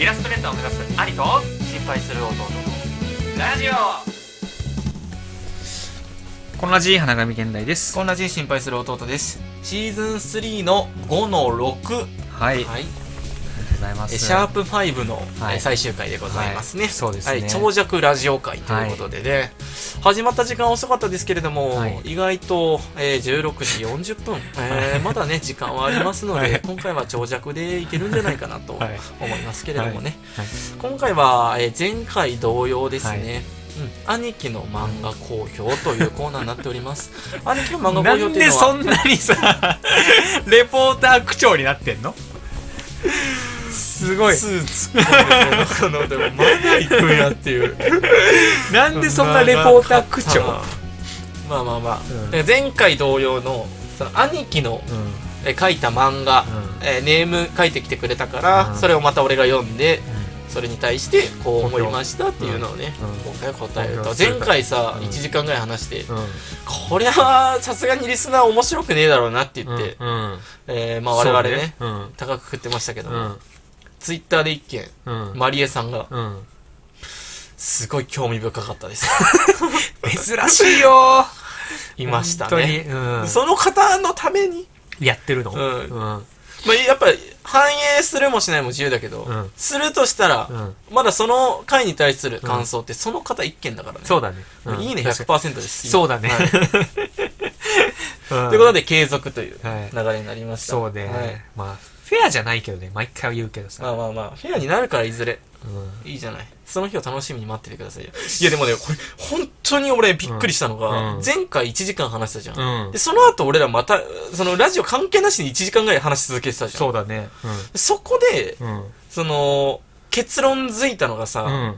イラストレーターを目指す兄と心配する弟のラジオ。このラジ花神現代です。こんなじ心配する弟です。シーズン3の5の6はい、はいございます。えシャープ5の、はい。え最終回でございますね、はい。そうですね。はい、長尺ラジオ会ということでね、始まった時間遅かったですけれども、はい。意外と、えー16時40分、えーまだね時間はありますので、はい。今回は長尺でいけるんじゃないかなと思はい。いますけれどもね、はい。今回は、えー前回同様ですね、うん、兄貴の漫画好評というコーナーになっております。兄貴の漫画好評なんでっていうのは。そんなにさ レポーター口調になってんの？すごい。スーツこのでもまだ行くんやっていう。なんでそんなレポーター口調？まあまあ。まあ、うん。で前回同様のその兄貴のうん。うんえ書いた漫画、えーネーム書いてきてくれたから、うん。それをまた俺が読んでそれに対してこう思いましたっていうのをね、うん。今回答えると。前回さ、うん。1時間ぐらい話して、うん。これはさすがにリスナー面白くねえだろうなって言って、うん。えーまあ我々ね。うん。高く振ってましたけども、うんツイッターで一件うん。マリエさんがうん。すごい興味深かったです。珍しいよいました本当に。ね、うん。その方のために？やってるの？うん。うん。まあ、やっぱ反映するもしないも自由だけど、うん。するとしたら、うん。まだその回に対する感想ってその方一件だからね。そうだね。うん。いいね確か100%です。そうだね。はい。とにいうことで継続というはい。流れになりました。そうではい。まあフェアじゃないけどね毎回は言うけどまさあまあまあ、フェアになるからいずれ。うんいいじゃない。その日を楽しみに待っててくださいよ。いやでもね、これ、本当に俺びっくりしたのが、うんうん前回1時間話したじゃん。うんで、その後俺らまた、そのラジオ関係なしに1時間ぐらい話し続けてたじゃん。そうだねそこで、その、結論づいたのがさ、うん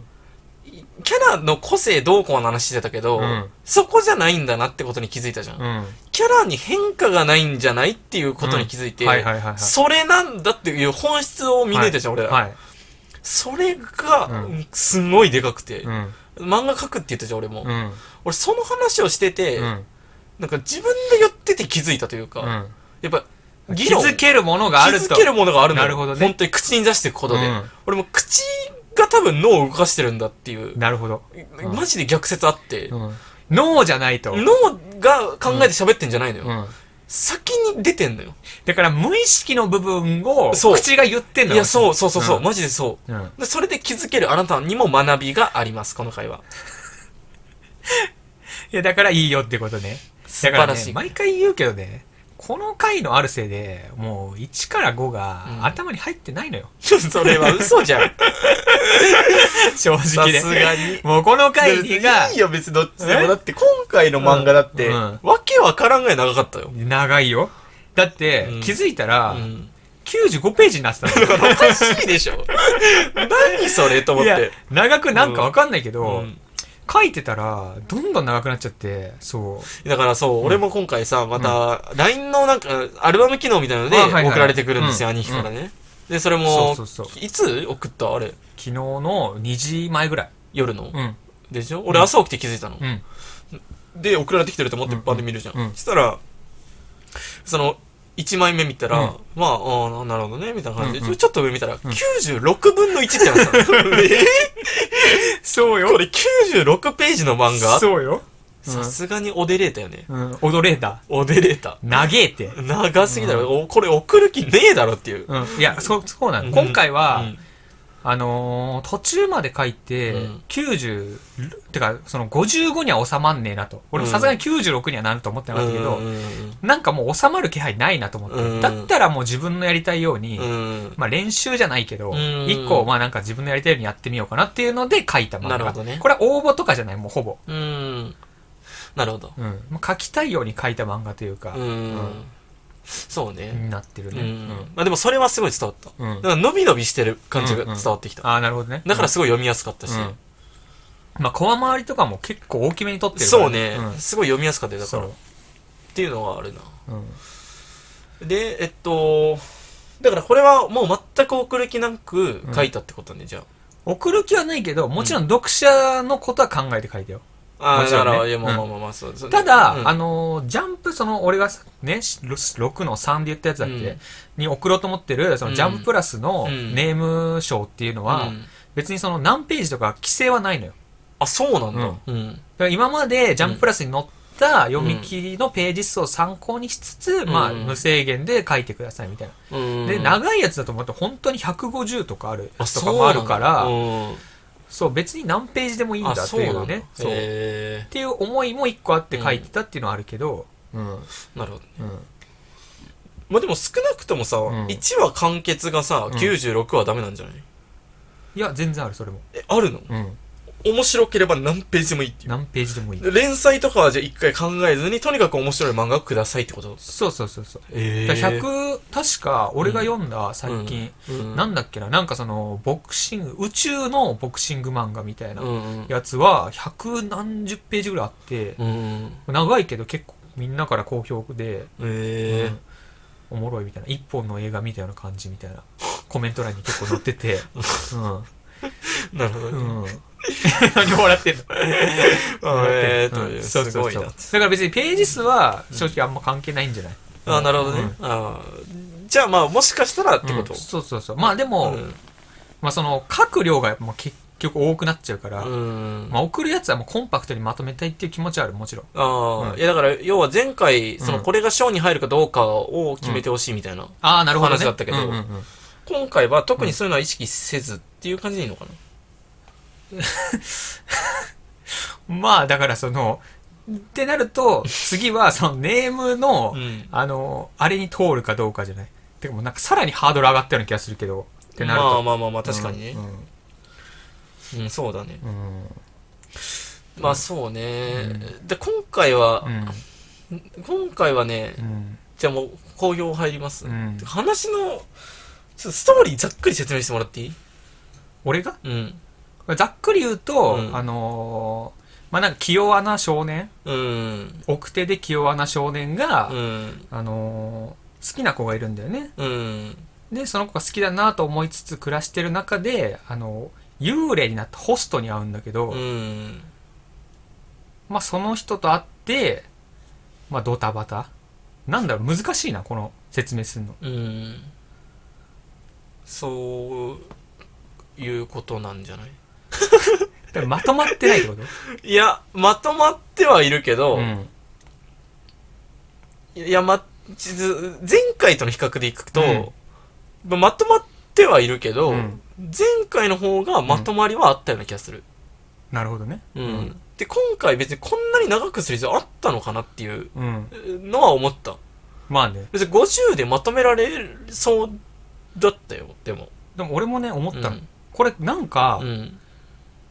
キャラの個性どうこうの話してたけど、うん。そこじゃないんだなってことに気づいたじゃん。うん。キャラに変化がないんじゃないっていうことに気づいて、それなんだっていう本質を見抜いたじゃん、俺ら。はいそれが、うん。すごいでかくて、うん。漫画描くって言ったじゃん、俺も。うん。俺その話をしてて、うん。なんか自分で言ってて気づいたというか、うん。やっぱ、気議論づけるものがあると。気づけるものがあるのよ。なるほどね。本当に口に出していくことで。うん。俺も口が多分脳を動かしてるんだっていう、なるほど。ん。マジで逆説あって、うん。ノーじゃないと。脳が考えて喋ってんじゃないのよ。うん。先に出てんのよ。だから無意識の部分をそう。口が言ってんのいや、そうそうそうそう、ん。マジでそう。うん。でそれで気づけるあなたにも学びがあります、この回は。いやだからいいよってことね。素晴らしね、毎回言うけどねこの回のあるせいでもう1から5がうん頭に入ってないのよ、それは嘘じゃん。正さ直ですがに。もうこの回にがいいよ、別にどっちでも。え？だって今回の漫画だって、うんわけわからんぐらい長かったよ。長いよだって、うん気づいたら、うん。95ページになってたの おかしいでしょ。何それと思って。長くなんかわかんないけど、うん書いてたらどんどん長くなっちゃってそう。だからそう、俺も今回さ、また、LINE のなんか、アルバム機能みたいなのであはいはい送られてくるんですよ、うん。兄貴からね。で、それもそうそうそ、いつ送った？あれ。昨日の2時前ぐらい。夜の。うん。でしょ？俺朝起きて気づいたの。うん。で、送られてきてると思ってうんバーで見るじゃん。うん。そしたら、その、1枚目見たら、うん。まあ、ああ、なるほどね、みたいな感じ。で、うんうん。ちょっと上見たら、96分の1ってなってたの。えそうーこれ96ページの漫画？そうよ、さすがにオデレータよね。うん、踊れた。オデレータ。長えて。長すぎだろ、おこれ送る気ねえだろっていう。うん、いや、そう、そうなの。うん。今回は、うんあのー途中まで書いて、うん90、てか、その55には収まんねえなと。俺もさすがに96にはなると思ってなかったけど、うんうんなんかもう収まる気配ないなと思って。うんだったらもう自分のやりたいように、うんうんまあ練習じゃないけど、ん一個、まあなんか自分のやりたいようにやってみようかなっていうので書いた漫画。なるほどねこれは応募とかじゃない、もうほぼ。うん。なるほど。うん。まあ書きたいように書いた漫画というか、うん。そうね。になってるね。うん。まあでもそれはすごい伝わった。うん。うんだから伸び伸びしてる感じが伝わってきた。ああ、なるほどね。だからすごい読みやすかったし。うんまあ、コマ周りとかも結構大きめに撮ってるからそうね、うんすごい読みやすかったよだから。そうっていうのがあるな。うん。で、えっと、だからこれはもう全く送る気なく書いたってことね、じゃ送る気はないけど、もちろん読者のことは考えて書いてよ。ああ、もちろんね。だから、いや、まあうん。まあまあまあ、そうそう。ただ、うん。あのージャンプ、その、俺がね、6の3で言ったやつだっけ、うん。に送ろうと思ってる、そのジャンププラスのうん。ネーム賞っていうのは、うん。別にその何ページとか規制はないのよ。あ、そうなんだ。ううん。だから今までジャンププラスに載った読み切りのページ数を参考にしつつ、まあ、うん無制限で書いてくださいみたいな。うん。で、長いやつだと思って本当に150とかあるあやつとかもあるから、そうそう、別に何ページでもいいんだ。だっていうね。そそうう。っへていう思いも一個あって書いてたっていうのはあるけど、うん。うん。ーなるほど。まあでも少なくともさ、ん1話完結がさ、うん96はダメなんじゃない？いや、全然ある、それも。え、あるの？うん。面白ければ何ページでもいいっていう。何ページでもいい。連載とかはじゃあ一回考えずに、とにかく面白い漫画をくださいってこと？そうそうそうそう。えだから100、確か、俺が読んだ最近、うん、なんだっけな、なんかその、ボクシング、宇宙のボクシング漫画みたいなうんうん。やつは、百何十ページぐらいあって、うん。長いけど結構みんなから好評で、えうんおもろいみたいな、一本の映画みたいな感じみたいな、コメント欄に結構載ってて、ー、なるほどうね。ん。うん。何笑ってんの？えーと。すごいなだから別にページ数は正直あんま関係ないんじゃない？あなるほどね。うんあーじゃあまあ、もしかしたらってこと？うんそうそうそう。まあでも、うんまあその、書く量がもう結局多くなっちゃうから、うん。まあ送るやつはもうコンパクトにまとめたいっていう気持ちはある、もちろん。ああ、うんいやだから、要は前回、その、うんこれが賞に入るかどうかを決めてほしいみたいな。ああ、なるほど、ね。話だったけどうんうんうん今回は特にそういうのは意識せずっていう感じでいいのかな？まあだからその、ってなると、次はそのネームの、うんあの、あれに通るかどうかじゃない。てかもうなんかさらにハードル上がったような気がするけど、ってなると。まあまあまあまあ、確かにねう。ん。うん、そうだね。うん。うんまあそうね。うで、今回はう、ん。今回はねう、ん。じゃあもう、好評入ります？うん話の、ちょっとストーリーざっくり説明してもらっていい？俺が？うん。ざっくり言うと、うんあのーまあなんか気弱な少年、うん。奥手で気弱な少年が、うん。あのー好きな子がいるんだよね。うん。で、その子が好きだなと思いつつ暮らしてる中で、あの幽霊になったホストに会うんだけど、うん。まあその人と会って、まあドタバタ。なんだろう、難しいな、この説明するの。うん。そういうことなんじゃない？まとまってないってこと？いや、まとまってはいるけど、うん。いや、ま、ち前回との比較でいくと、うんままとまってはいるけど、うん前回の方がまとまりはあったような気がする。なるほどね。うん。で、今回別にこんなに長くする必要あったのかなっていううん。のは思った。まあね。別に50でまとめられそうだったよ、でも。でも俺もね、思ったの。うんこれなんか、うん。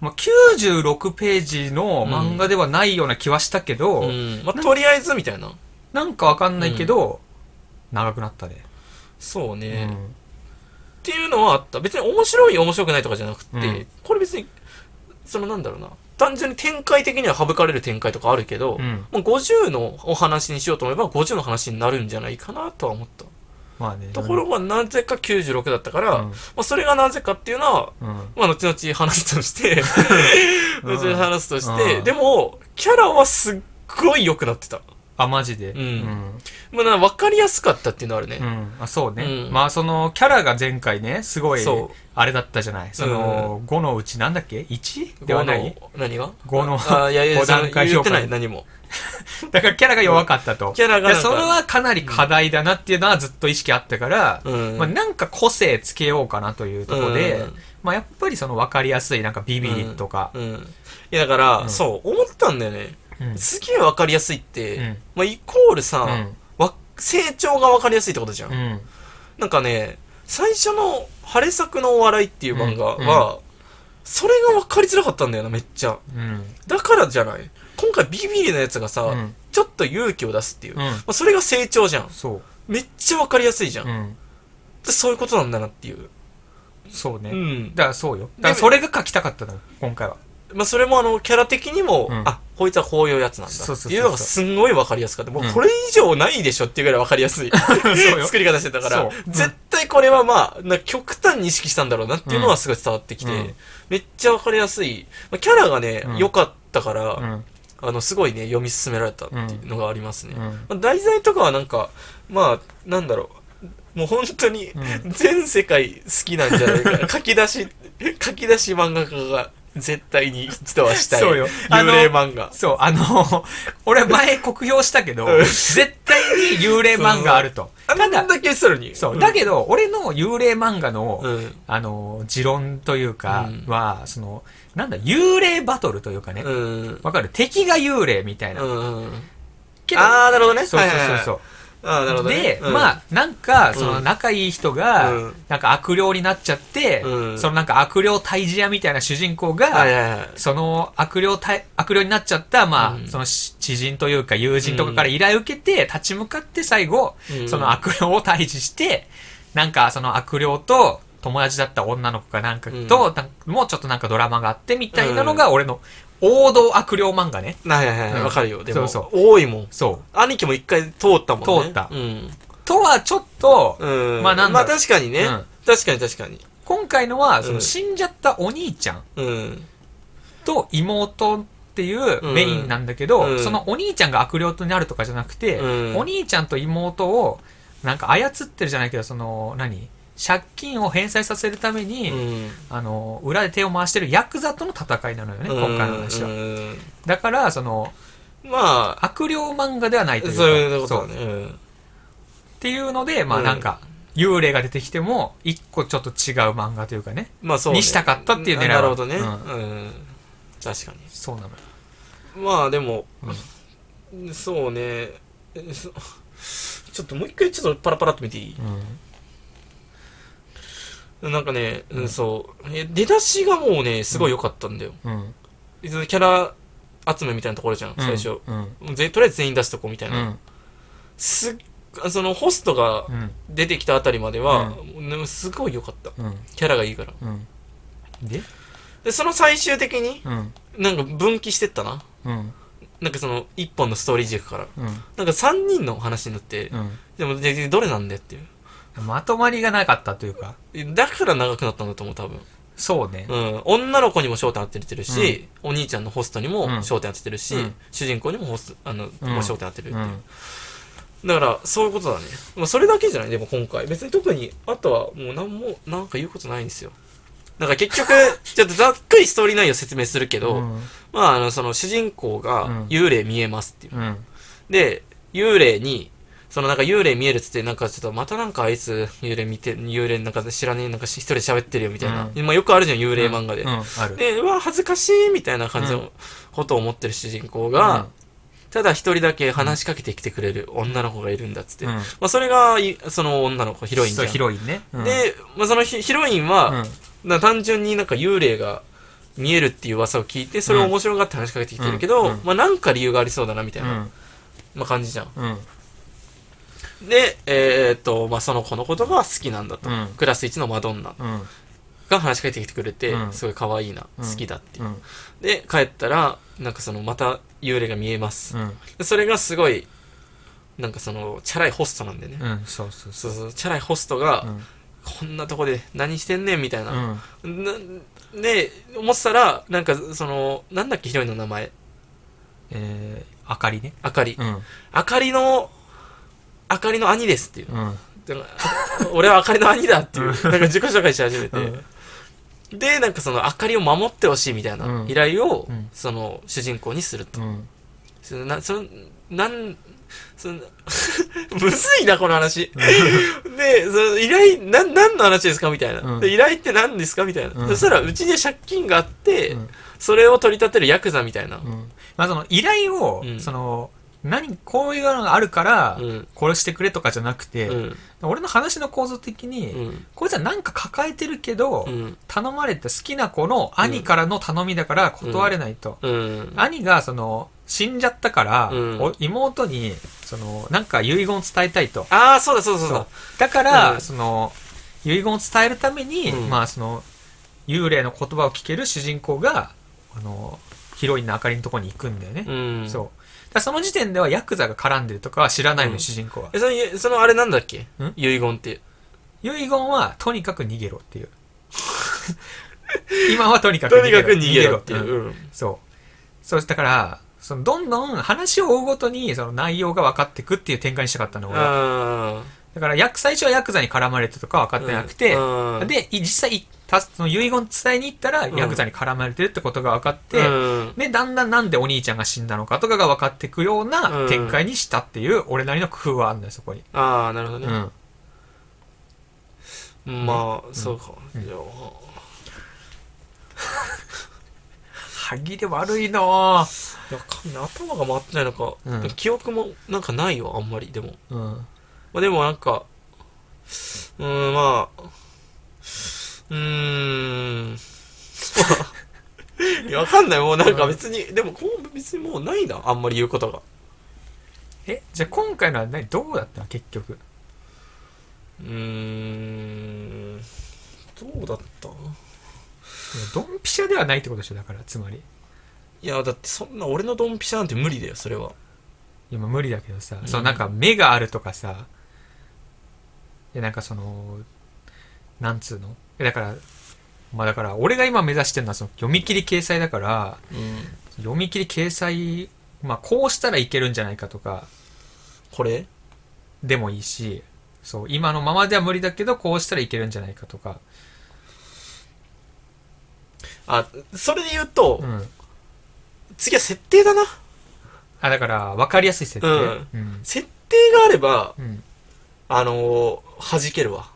まあ、96ページの漫画ではないような気はしたけど、うん。まあ、とりあえずみたいな。なんかわかんないけど、長くなったね。そうね、っうんていうのはあった。別に面白い面白くないとかじゃなくて、うんこれ別に、そのなんだろうな。単純に展開的には省かれる展開とかあるけど、うん。もう50のお話にしようと思えば50の話になるんじゃないかなとは思った。まあね。ところがなぜか96だったから、うんまあ、それがなぜかっていうのは、うん。まあ、後々話すとして、うん後々話すとして、うんでも、キャラはすっごい良くなってた。あ、マジで。うんうん。まあ、な分かりやすかったっていうのはあるね。うんあ、そうね。うんまあ、その、キャラが前回ね、すごいそう、あれだったじゃない。その、5のうちなんだっけ ?1? ではない？何が？五のあいやいや、五段階評価言ってない、何も。だからキャラが弱かったと。キャラがそれはかなり課題だなっていうのはずっと意識あったから、うん。まあ、なんか個性つけようかなというところで、うんまあ、やっぱりその分かりやすいなんかビビリとか、うん。いや、だから、うんそう、思ったんだよね。うん。すげえ分かりやすいって、うん。まあ、イコールさ、うん。わ成長が分かりやすいってことじゃん。うん。なんかね、最初の晴れ作のお笑いっていう漫画は、それが分かりづらかったんだよな、めっちゃ。うん。だからじゃない。今回ビビリなやつがさ、うん。ちょっと勇気を出すっていう。まうん。あ、それが成長じゃん。そめっちゃ分かりやすいじゃん。そういうことなんだなっていう。そうね、うん。だからそうよ。だからそれが書きたかったの今回はまあ、それもあの、キャラ的にも、うん。あ、こいつはこういうやつなんだ。っていうのがすんごい分かりやすかった。もううんこれ以上ないでしょっていうぐらい分かりやすい。そうよ。作り方してたから。絶対これはまあ、な極端に意識したんだろうなっていうのはすごい伝わってきて、うん。めっちゃ分かりやすい。まあ、キャラがねうん、良、かったから、うん。あの、すごいね、読み進められたっていうのがありますね。うん。まあ題材とかはなんか、まあ、なんだろう。もう本当にうん。全世界好きなんじゃないか。な。書き出し、書き出し漫画家が絶対に一度はしたい。そうよ幽霊漫画。そう、あの、俺前酷評したけど、うん絶対に幽霊漫画あると。あただん、だけするに。そう、んだけど、俺の幽霊漫画の、うん。あの、持論というかうんは、その、なんだ、幽霊バトルというかね、うん。わかる？敵が幽霊みたいな。あー、なるほどね。そうそうそうはいはいそう。はいあー、なるほどね。で、うん。まあ、なんか、そのうん仲いい人が、うん。なんか悪霊になっちゃって、うん。そのなんか悪霊退治屋みたいな主人公が。その悪霊退、悪霊になっちゃった、まあ、うん。そのし知人というか友人とかから依頼を受けて、立ち向かって最後、うん。その悪霊を退治して、なんかその悪霊と友達だった女の子かなんかと、もうちょっとなんかドラマがあってみたいなのが俺の王道悪霊漫画ね。はいはいはい。うんわかるよ。でも、そう多いもん。そう。兄貴も一回通ったもんね。通ったうん。とはちょっと、うん。まあなんだまあ確かにね。うん確かに確かに。今回のは、そのうん死んじゃったお兄ちゃんうん。と妹っていうメインなんだけど、うんそのお兄ちゃんが悪霊となるとかじゃなくて、うんお兄ちゃんと妹をなんか操ってるじゃないけどその何？借金を返済させるために、うん。あの裏で手を回してるヤクザとの戦いなのよね、今回の話は、うんだからそのまあ、悪霊漫画ではないというかそういうことだそうね。うんっていうのでまあうんなんか、幽霊が出てきても一個ちょっと違う漫画というかねまあそうね。にしたかったっていう狙いはなるほどね。ううん。確かに。そうなのよ、まあでも、そうね。ちょっともう一回ちょっとパラパラっと見ていい？なんかね、うん、そう。え出だしがもうね、すごい良かったんだよ。うんうんキャラ集めみたいなところじゃん、最初。うんぜとりあえず全員出しとこうみたいうな。んすっそのホストがうん出てきたあたりまでは、ねすごい良かった。うんキャラがいいから。うんでで、その最終的に、うんなんか分岐してったな。うんなんかその、一本のストーリー軸から。うんなんか三人の話になって、うんでも、でどれなんだよっていう。まとまりがなかったというかだから長くなったんだと思う、多分。そうねうん。女の子にも焦点当ててるし、お兄ちゃんのホストにも焦点当ててるし、うん主人公にもホスト、あの、うん焦点当てるっていう。うんだから、そういうことだね。まあ、それだけじゃないでも今回。別に特に、あとはもう何も、なんか言うことないんですよ。だから結局、ちょっとざっくりストーリー内容説明するけど、うんまあ、あの、その主人公うがん幽霊見えますっていう。うんで、幽霊に、そのなんか幽霊見えるっつって、なんかちょっとまたなんかあいつ幽霊見て、幽霊なんか知らねえ、なんか一人で喋ってるよみたいな。うまあよくあるじゃん、幽霊漫画で。うんある。で、うわ、恥ずかしいみたいな感じのことを思ってる主人公が、ただ一人だけ話しかけてきてくれる女の子がいるんだっつって。うん。まあそれがい、その女の子、ヒロインじゃん。ヒロインね。うん。で、まあそのヒヒロインは、な単純になんか幽霊が見えるっていう噂を聞いて、それを面白がって話しかけてきてるけど、うん。うん。まあなんか理由がありそうだなみたいな、うん。まあ感じじゃん。うんで、えーっと、まあその子のことが好きなんだと。うんクラス1のマドンナうんが話しかけてきてくれて、うんすごい可愛いな、うん好きだっていう。うんで、帰ったら、なんかそのまた幽霊が見えます。うんでそれがすごい、なんかその、チャラいホストなんでね。うんそうそうそうチャラいホストが、うんこんなとこで何してんねんみたいな。で、思ってたら、なんかその、なんだっけ、ヒロインの名前。えーあかりねあかり。うんあかりの、あかりの兄ですっていう。うん。俺はあかりの兄だっていう、うん。なんか自己紹介し始めて。うん。で、なんかその、あかりを守ってほしいみたいなうん。依頼を、うん。その、主人公にすると。うん。そのな、その、なん、その、むずいな、この話。で、その依頼、なん、何の話ですかみたいな、うん。で。依頼って何ですかみたいな、うん。そしたら、うちには借金があって、うん。それを取り立てるヤクザみたいな。うん。まあその依頼をうん。その何こういうのがあるからうん殺してくれとかじゃなくてうん。俺の話の構造的にうん。こいつはなんか抱えてるけどうん。頼まれた好きな子の兄からの頼みだから断れないと。うん。兄がその死んじゃったから、うんお妹にそのなんか遺言を伝えたいと。ああ、そうだそうだそうだ。だから、うんその遺言を伝えるために、うんまあその幽霊の言葉を聞ける主人公があのヒロインのあかりのところに行くんだよね。うん。そう。その時点ではヤクザが絡んでるとかは知らないのよ、うん主人公は。え、その、そのあれなんだっけ？ん？遺言って。遺言はとにかく逃げろっていう。今はとにかくとにかく逃げろっていう。うんうん。そう。そう、だから、そのどんどん話を追うごとにその内容が分かってくっていう展開にしたかったの俺はあだからヤク最初はヤクザに絡まれてとか分かってなくて、うんでい実際いたその遺言伝えに行ったらうん。ヤクザに絡まれてるってことが分かって、うん。でだんだんなんでお兄ちゃんが死んだのかとかが分かっていくよううなん。展開にしたっていう俺なりの工夫はあるんだよそこに、ああなるほどね、うん、まあそうか、うん。じゃあ。歯切れ悪いない頭が回ってないのか、うん。記憶もなんかないよあんまりでも。うん。まあでもなんかうーんまあうーん。いやわかんない。もうなんか別に、でもこう別にもうないな。あんまり言うことが。えじゃあ今回のは何？どうだったの？結局。うーん。どうだった？ドンピシャではないってことでしょだからつまり。いやだってそんな俺のドンピシャなんて無理だよそれは。いやまあ無理だけどさ、うん。そのなんか目があるとかさ。いやなんかそのなんつうの？えだからまあだから俺が今目指してるのはその読み切り掲載だからうん。読み切り掲載まあこうしたらいけるんじゃないかとかこれ？でもいいしそう今のままでは無理だけどこうしたらいけるんじゃないかとか。あそれで言うと、うん。次は設定だな。あだから分かりやすい設定。うん。うん、設定があればうん。あのー、弾けるわ、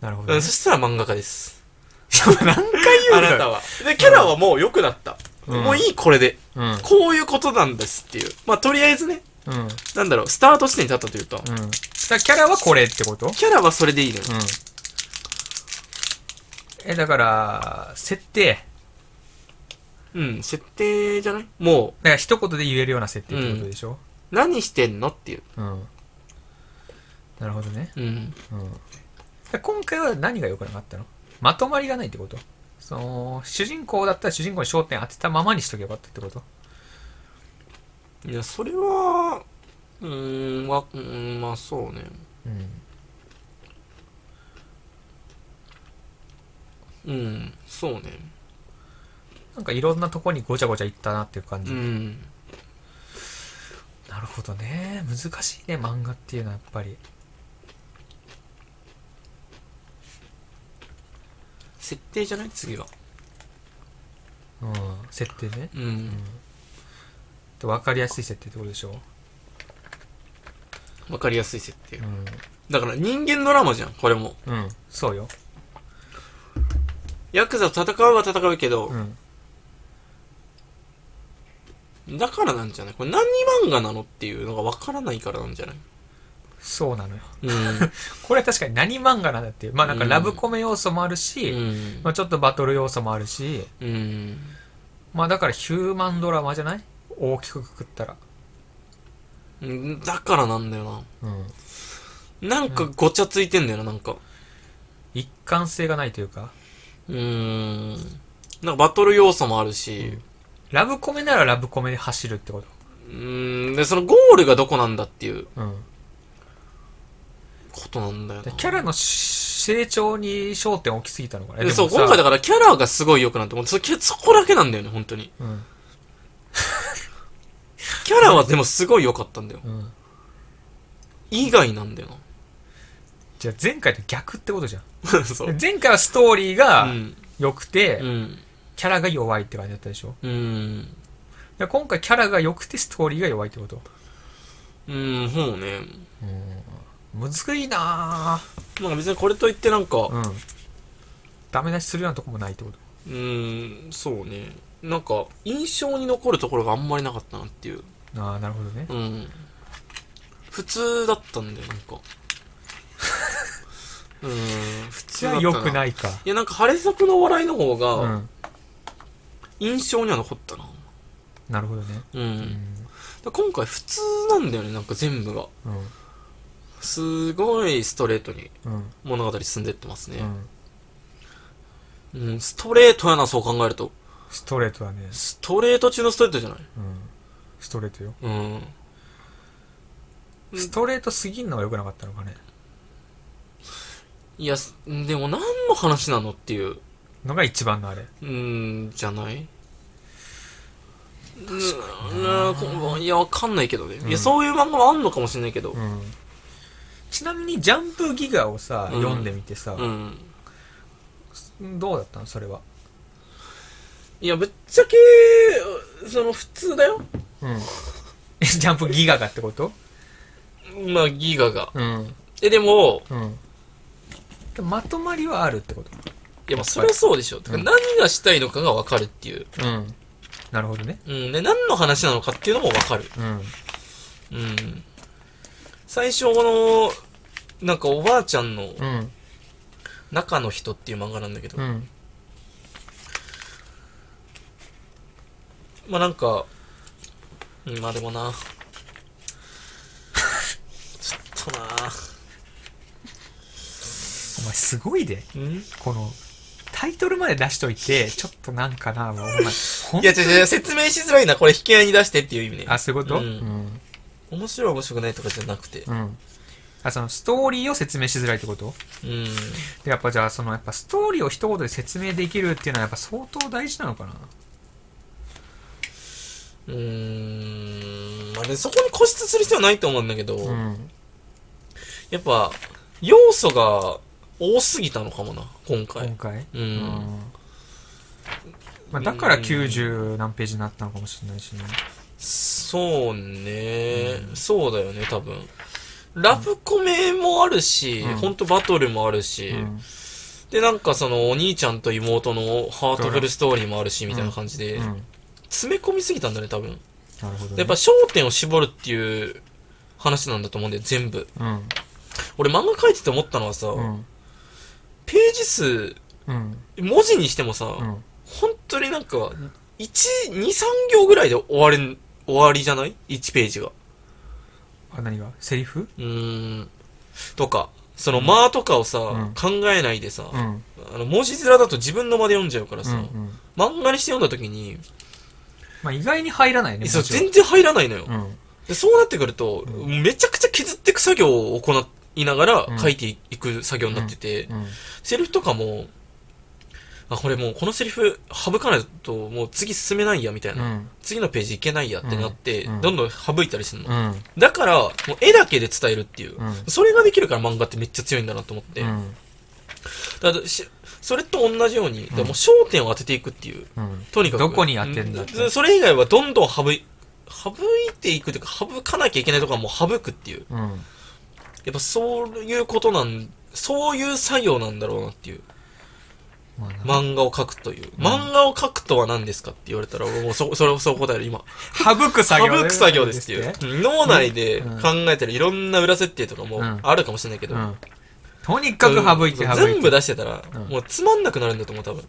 なるほど、ね。うん、そしたら漫画家です。何回言うんだよ。あなたは。でキャラはもう良くなった、うん。もういいこれで。うん。こういうことなんですっていう。まあとりあえずね。うん。うんなんだろうスタート地点に立ったというか、だからキャラはこれってこと？キャラはそれでいいのよ、うん。え、だから、設定。うん、設定じゃない？もだから一言で言えるような設定ってことでしょ？う何してんのっていう。うん。なるほどね。うん。うん。で今回は何が良くなかったの？まとまりがないってこと？その、主人公だったら主人公に焦点当てたままにしとけばよかったってこと？いやそれはうーんわうーんまあそうねうん。うんそうねなんかいろんなとこにごちゃごちゃいったなっていう感じ。うんなるほどね。難しいね、漫画っていうのはやっぱり。設定じゃない？次はうん。設定ね。うん、うん。で分かりやすい設定ってことでしょ？わかりやすい設定うん。だから人間ドラマじゃんこれもうん。そうよ。ヤクザと戦うは戦うけどう、ん。だからなんじゃない？これ何漫画なのっていうのがわからないからなんじゃない？そうなのよ。うん。これは確かに何漫画なんだっていう。まあなんかラブコメ要素もあるし、うん。まあちょっとバトル要素もあるし、うん。まあだからヒューマンドラマじゃない？大きくくくったら。うん。だからなんだようん。ななんかごちゃついてんだよななんか。一貫性がないというか、うーん。なんかバトル要素もあるし。ラブコメならラブコメで走るってこと。うーん。でそのゴールがどこなんだっていう。うん。ことなんだよキャラの成長に焦点を置きすぎたのかな。でそう今回だからキャラがすごい良くなってもう。そそこだけなんだよね本当に。うん。キャラはでもすごい良かったんだよ。うん。以外なんだよじゃあ前回と逆ってことじゃん。前回はストーリーうがん。良くて、うん。キャラが弱いって感じだったでしょ？うん。で今回キャラが良くてストーリーが弱いってこと？うんそうねむずいなまあ別にこれといってなんかぁうん。ダメ出しするようなとこもないってこと？うーんそうね。なんか印象に残るところがあんまりなかったなっていう。ああなるほどね。うん。普通だったんだよなんか。うん普通じゃあだったな。良くないか。いやなんか晴れ作の笑いの方うがん。印象には残ったな。なるほどね。うん、うん。だ今回普通なんだよねなんか全部がすごいストレートに物語進んでってますね、うん。うん、ストレートやなそう考えると。ストレートだね。ストレート中のストレートじゃない？うん。ストレートよ。うん。ストレートすぎんのが良くなかったのかね。いやすでも何の話なのっていう。のが一番のあれ。うんじゃない？うんうんいや、わかんないけどね。うん。いや、そういう漫画もあんのかもしれないけど。うんちなみにジャンプギガをさ、うん読んでみてさ、うん。どうだったのそれは？いや、ぶっちゃけ、その、普通だよ。うん。え ジャンプギガがってこと？まあ、ギガが。うん。え、でも、うん。まとまりはあるってこと？いや、まあ、それはそうでしょ。だから何がしたいのかがわかるっていう。うん。なるほどね。うん。で、何の話なのかっていうのもわかる。うん。うん。最初、この、なんかおばあちゃんのうん。中の人っていう漫画なんだけど、うん。まあなんか、うん、まあでもな。ちょっとな。お前すごいで。ん？この、タイトルまで出しといて、ちょっとなんかな、お前、ほんいや、違う違う、説明しづらいな。これ引き合いに出してっていう意味ね。あ、そういうこと？うんうん。面白い面白くないとかじゃなくて。うん。あ、その、ストーリーを説明しづらいってこと？うん。でやっぱじゃあ、その、やっぱストーリーを一言で説明できるっていうのはやっぱ相当大事なのかな？うーん。まあね、そこに固執する必要はないと思うんだけど、うん。やっぱ、要素が多すぎたのかもな、今回今。回？う。うんまあ、だから90何ページになったのかもしれないしね。そうね、うんそうだよね、多分。ラブコメもあるし、うんほんとバトルもあるし、うん。で、なんかそのお兄ちゃんと妹のハートフルストーリーもあるし、みたいな感じで、うん。詰め込みすぎたんだね、多分。なるほど、ね。やっぱ焦点を絞るっていう話なんだと思うんだよ、全部。うん。俺漫画描いてて思ったのはさ、うん。ページ数、うん。文字にしてもさ、うん。本当になんか、1、2、3行ぐらいで終わりん、終わりじゃない ?1 ページが。あ、何が？セリフ？うーん。とか、その間とかをさ、ん考えないでさ、うん。あの、文字面だと自分の間で読んじゃうからさ、うん。うん。漫画にして読んだ時に、まあ、意外に入らないね。そう全然入らないのよ、うん。で。そうなってくると、うめちゃくちゃ削っていく作業を行いながらうん書いていく作業になってて、うん。セリフとかも、あ、これもうこのセリフ省かないともう次進めないやみたいな。うん。次のページいけないやってなって、うんどんどん省いたりするの。うん。だから、もう絵だけで伝えるっていう。うん。それができるから漫画ってめっちゃ強いんだなと思って。うん。だそれと同じように、でも焦点を当てていくっていう。うん。とにかく。どこに当てんだそれ以外はどんどん省い、省いていくというか、省かなきゃいけないところはもう省くっていう。うん。やっぱそういうことなん、そういう作業なんだろうなっていう。漫画を描くという。うん漫画を描くとは何ですかって言われたら、俺もうそ、それをそう答える、今。省く作業省く作業ですっていう。脳内でうん考えてるいろんな裏設定とかもうんあるかもしれないけど。うん。とにかく省いて省いて。全部出してたらうん、もうつまんなくなるんだと思う、多分。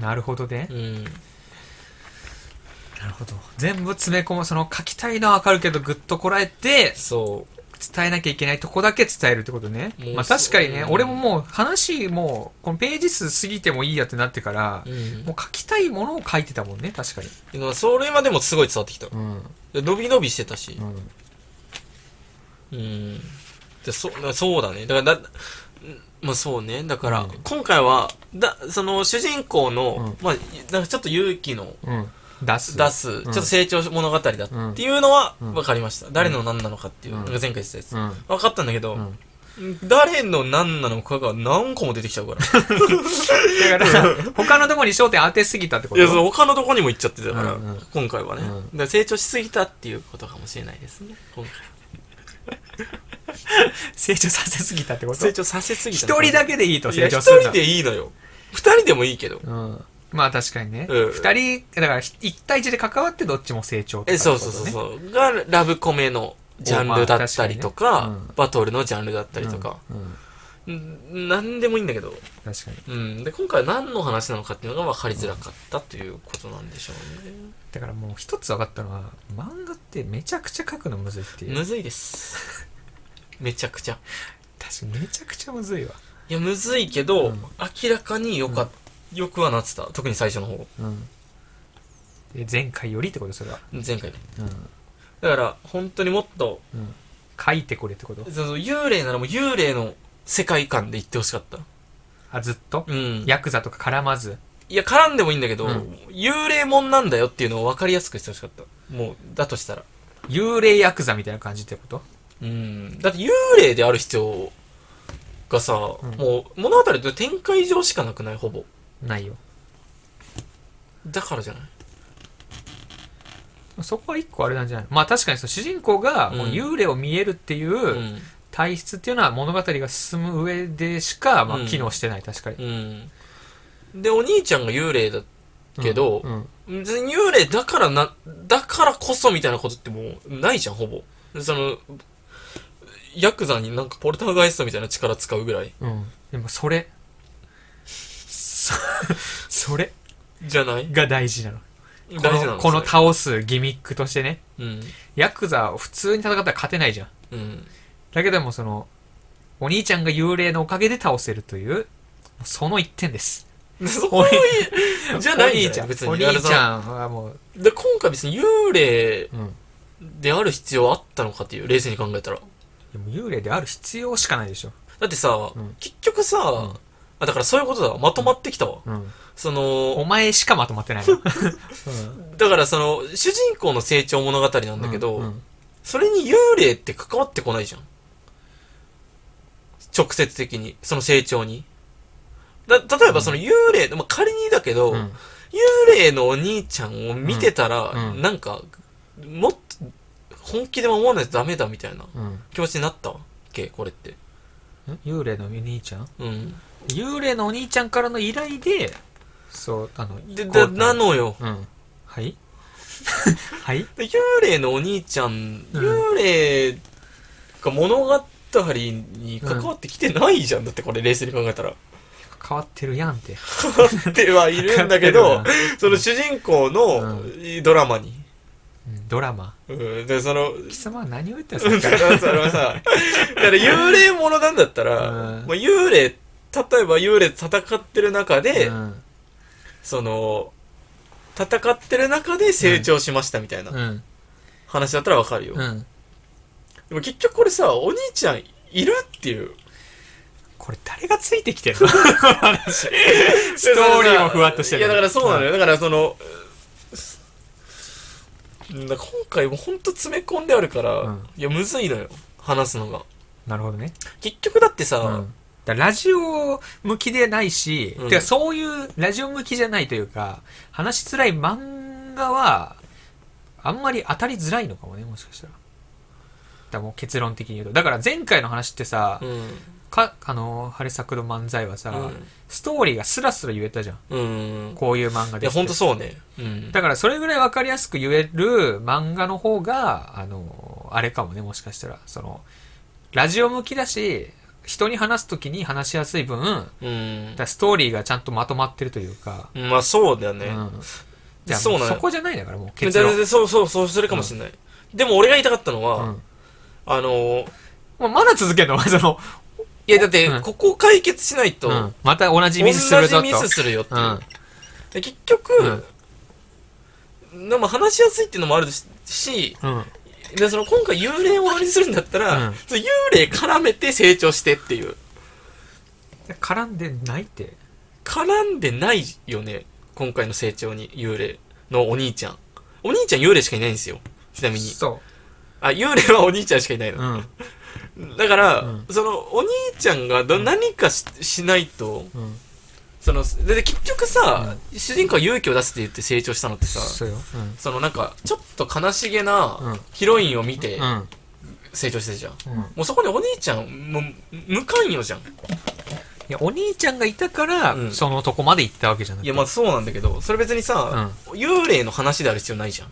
なるほどね。うん。なるほど。全部詰め込む、その書きたいのはわかるけど、ぐっとこらえて、そ伝えなきゃいけないとこだけ伝えるってことね。まあ確かにね、俺ももう話もう、このページ数過ぎてもいいやってなってからう。う、ん。もう書きたいものを書いてたもんね、確かに。それまでもすごい伝わってきた。うん。で伸び伸びしてたしう。ん。うん。で、そ、だそうだね。だから、だ、まあそうね。だから、うん今回は、だ、その主人公の、うんまあ、ちょっと勇気のうん。出す。出す、ちょっと成長物語だっていうのはうん分かりました。誰の何なのかっていう、前回言ってたやつ。うん。分かったんだけど、うん。誰の何なのかが何個も出てきちゃうから。だから、他のところに焦点当てすぎたってこと？いや、そう他のとこにも行っちゃってたから、今回はね、う成長しすぎたっていうことかもしれないですね、今回。成長させすぎたってこと？成長させすぎた。一人だけでいいと成長する一人でいいのよ。二人でもいいけど。うん。まあ確かにね。うん二人、だから一対一で関わってどっちも成長とかえ、そうそうそうそう。が、ラブコメのジャンルだったりとか、まあ確かにねうんバトルのジャンルだったりとか、うん。うんんなんでもいいんだけど、確かに。うん。で、今回は何の話なのかっていうのが分かりづらかったということなんでしょうね。だからもう一つ分かったのは、漫画ってめちゃくちゃ書くのむずいっていう。むずいです。めちゃくちゃ。確かにめちゃくちゃむずいわ。いや、むずいけど、うん明らかによかっ、よくはなってた。特に最初の方。うん。で前回よりってこと？それは。前回の。うん。だから、本当にもっと、うん。書いてこれってこと？その幽霊ならもう幽霊の世界観で言ってほしかった。あ、ずっと？うん。ヤクザとか絡まず？いや、絡んでもいいんだけど、うん幽霊もんなんだよっていうのを分かりやすくしてほしかった。もう、だとしたら。幽霊ヤクザみたいな感じってこと？うん。だって幽霊である必要がさ、んもう物語で展開上しかなくない？ほぼ。ないよ。だからじゃない？そこは一個あれなんじゃない？まあ確かにその主人公がう幽霊を見えるっていううん体質っていうのは物語が進む上でしかまあうん機能してない確かに。うん。で、お兄ちゃんが幽霊だけど、うんうん別に幽霊だからな、だからこそみたいなことってもうないじゃん、ほぼ。その、ヤクザになんかポルターガイストみたいな力使うぐらい。うん。でもそれ、そそれじゃない？が大事なの。こ大事なの？のこの倒すギミックとしてね。うん。ヤクザを普通に戦ったら勝てないじゃん。うん。だけどもその、お兄ちゃんが幽霊のおかげで倒せるという、その一点です。そこいじゃないお兄ちゃん。別に。お兄ちゃんはもう、で、今回別に幽霊うん。である必要あったのかっていう、冷静に考えたら。でも幽霊である必要しかないでしょ。だってさ、ん結局さ、んあ、だからそういうことだ。まとまってきたわ。うん。そおの、前しかまとまってないの。うんだからその、主人公の成長物語なんだけど、うんうんそれに幽霊って関わってこないじゃん。直接的に。その成長に。だ、例えばその幽霊、まあ、仮にだけど、うん幽霊のお兄ちゃんを見てたら、うんうんなんか、もっと、本気で守らないとダメだみたいなうん気持ちになったわけこれって。ん幽霊のお兄ちゃん？うん。幽霊のお兄ちゃんからの依頼で、そう、あの、で、こでうなのよ。うん。はい？はい？で幽霊のお兄ちゃん、幽霊が物語に関わってきてないじゃん。だってこれ冷静に考えたら。変わってるやんって。ってはいるんだけど、その主人公のうドラマに。うんドラマ？うん、で、その、貴様は何を言ったうんんですか？だからそれはさ、だから幽霊ものなんだったら、うんまあ、幽霊、例えば幽霊と戦ってる中で、うん。その、戦ってる中で成長しましたみたいなうん。話だったらわかるよ。うん。でも結局これさ、お兄ちゃんいるっていう。これ誰がついてきてんの？この話。ストーリーもふわっとしてる。いや、だからそうなのよ。だからその、うんだから今回もほんと詰め込んであるから、うんいや、むずいのよ。話すのが。なるほどね。結局だってさ、うん。だラジオ向きでないし、うんてかそういうラジオ向きじゃないというか、話しづらい漫画は、あんまり当たりづらいのかもね、もしかしたら。だもう結論的に言うと。だから前回の話ってさ、うん。か、あの、晴れ作の漫才はさ、うんストーリーがスラスラ言えたじゃん。うん。こういう漫画いや、ですって。ほんとそうね。うん。だからそれぐらいわかりやすく言える漫画の方が、あの、あれかもね、もしかしたら。その、ラジオ向きだし、人に話すときに話しやすい分、うん。らストーリーがちゃんとまとまってるというか、まあそうだよね。うん。じゃあそうそこじゃないんだから、もうで結論。でそうそう、そうするかもしれない。でも俺が言いたかったのは、うん。あのー、まだ続けんの？その、いやだってうん、ここ解決しないと、うん。また同じ同ミスするぞと。じミスするよって結局、でも話しやすいっていうのもあるし、うん。でその今回幽霊を終わりにするんだったら、うんその幽霊絡めて成長してっていう。絡んでないって。絡んでないよね。今回の成長に幽霊のお兄ちゃん。お兄ちゃん幽霊しかいないんですよ。ちなみに。そあ、幽霊はお兄ちゃんしかいないのう。。うん。だから、うんそのお兄ちゃんがど何かししないと、うん。その、でで結局さ、主人公は勇気を出すって言って成長したのってさ、そうん。そのなんか、ちょっと悲しげなうんヒロインを見てうん。成長してるじゃん。うん。もうそこにお兄ちゃん、もう、無関与じゃん。いや、お兄ちゃんがいたから、うんそのとこまで行ったわけじゃなくて。いや、まあそうなんだけど、それ別にさ、幽霊の話である必要ないじゃん。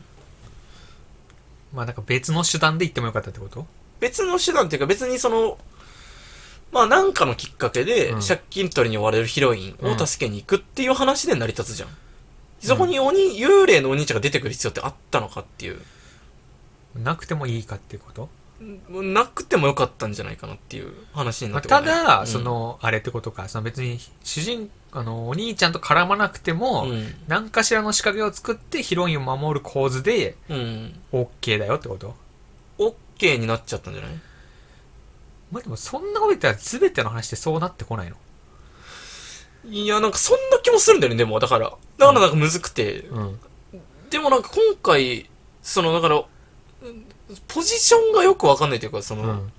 まあ、なんか別の手段で行ってもよかったってこと？別の手段っていうか別にその、まあなんかのきっかけでうん。借金取りに追われるヒロインを助けに行くっていう話で成り立つじゃん。そこに鬼、幽霊のお兄ちゃんが出てくる必要ってあったのかっていう。なくてもいいかっていうこと？なくてもよかったんじゃないかなっていう話にまあなってくるね。ただ、うん。その、あれってことか、その別に、主人、あの、お兄ちゃんと絡まなくても、うん。何かしらの仕掛けを作ってヒロインを守る構図で、うん。OK だよってこと？オッケーになっちゃったんじゃない？まあでも、そんなこと言ったら全ての話ってそうなってこないの？いや、なんかそんな気もするんだよね、でも。だから。だからなんかむずくて。うん。でもなんか今回、その、だから、うんポジションがよくわかんないというか、その、うん。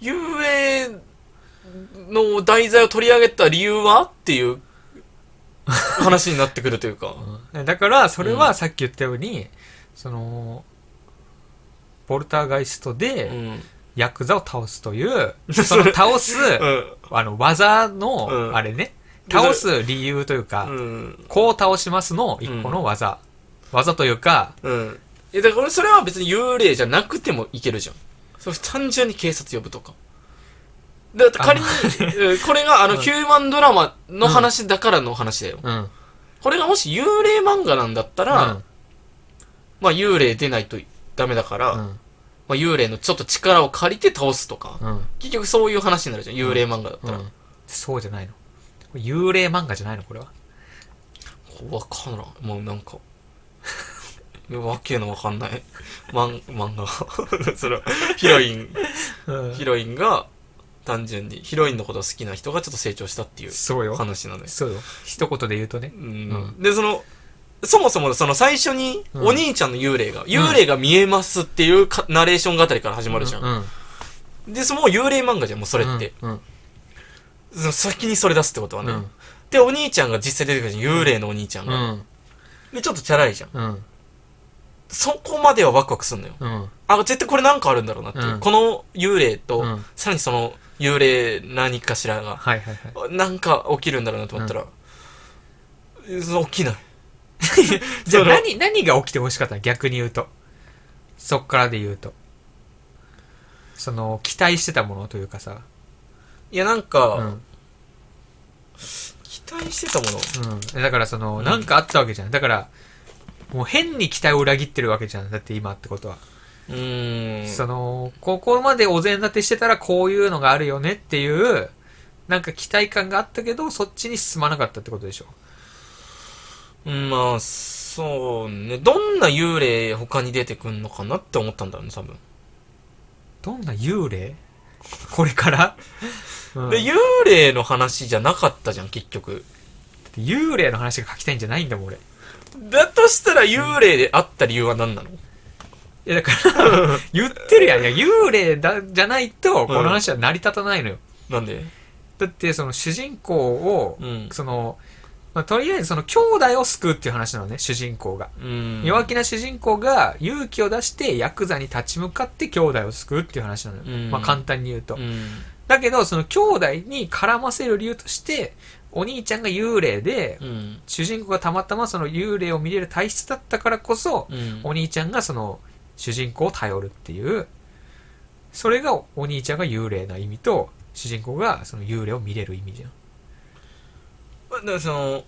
幽霊の題材を取り上げた理由はっていう話になってくるというか。うんだから、それはさっき言ったように、その、ポルターガイストうで、ん。ヤクザを倒すという、その倒す、うん。あの、技うの、んあれね、倒す理由というか、うん。こう倒しますの一個の技。技というか、うん。え、だからそれは別に幽霊じゃなくてもいけるじゃん。それ単純に警察呼ぶとか。だって仮に、うんこれがあの、うんヒューマンドラマの話だからの話だよ。うん。これがもし幽霊漫画なんだったら、うんまあ幽霊出ないとダメだから、うん。まあ幽霊のちょっと力を借りて倒すとか、うん。結局そういう話になるじゃん、幽霊漫画だったら。うん。そうじゃないの。幽霊漫画じゃないのこれは。わかんない。もうなんか、わけのわかんない。漫漫画。その、ヒロイン、うんヒロインが、単純に、ヒロインのことを好きな人がちょっと成長したっていうそうよ。話なのよ。そうよ。一言で言うとねう。。うんで、その、そもそもその最初に、うんお兄ちゃんの幽霊が、幽霊が見えますっていうかナレーション語りから始まるじゃん。うん。で、その幽霊漫画じゃん、もうそれって。先にそれ出すってことはね。うん。で、お兄ちゃんが実際出てくるじゃん、幽霊のお兄ちゃんうが。ん。で、ちょっとチャラいじゃん。うん。そこまではワクワクすんのよ。うん。あ、絶対これなんかあるんだろうなっていう。うんこの幽霊と、うんさらにその幽霊何かしらが。なんか起きるんだろうなと思ったら、起きない。じゃあ何、何が起きてほしかったの？逆に言うと。そっからで言うと。その、期待してたものというかさ。いや、なんか、うん。期待してたもの？うん。だからその、うんなんかあったわけじゃん。だから、もう変に期待を裏切ってるわけじゃん。だって今ってことは。うーん。その、ここまでお膳立てしてたらこういうのがあるよねっていう、なんか期待感があったけど、そっちに進まなかったってことでしょ。うんまあ、そうね。どんな幽霊他に出てくんのかなって思ったんだろうね、多分。どんな幽霊？これから、うん、で、幽霊の話じゃなかったじゃん、結局。幽霊の話が書きたいんじゃないんだもん、俺。いだとしたら幽霊であった理由は何なの？や、だから、言ってるやん。いや、幽霊だ、じゃないと、この話は成り立たないのよ。なんで？だって、その主人公を、うん。その、まあ、とりあえずその兄弟を救うっていう話なのね、主人公が。うん。弱気な主人公が勇気を出してヤクザに立ち向かって兄弟を救うっていう話なのよ。うんまあ簡単に言うと。うん。だけど、その兄弟に絡ませる理由として、お兄ちゃんが幽霊で、うん。主人公がたまたまその幽霊を見れる体質だったからこそ、うん。お兄ちゃんがその主人公を頼るっていう、それがお兄ちゃんが幽霊な意味と、主人公がその幽霊を見れる意味じゃん。だからその、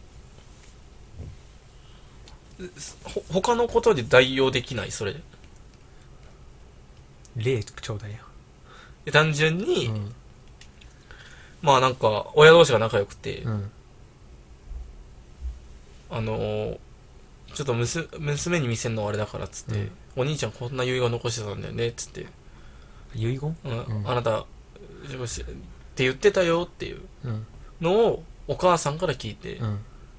ほ、他のことで代用できない、それ。霊ちょうだいよ。で単純に、うん。まあなんか、親同士が仲良くて、うん。あのーちょっとむす娘に見せんのはあれだからっつって、うんお兄ちゃんこんな遺言残してたんだよねっつって、遺言？あなたって言ってたよっていううん。のをお母さんから聞いて、うん。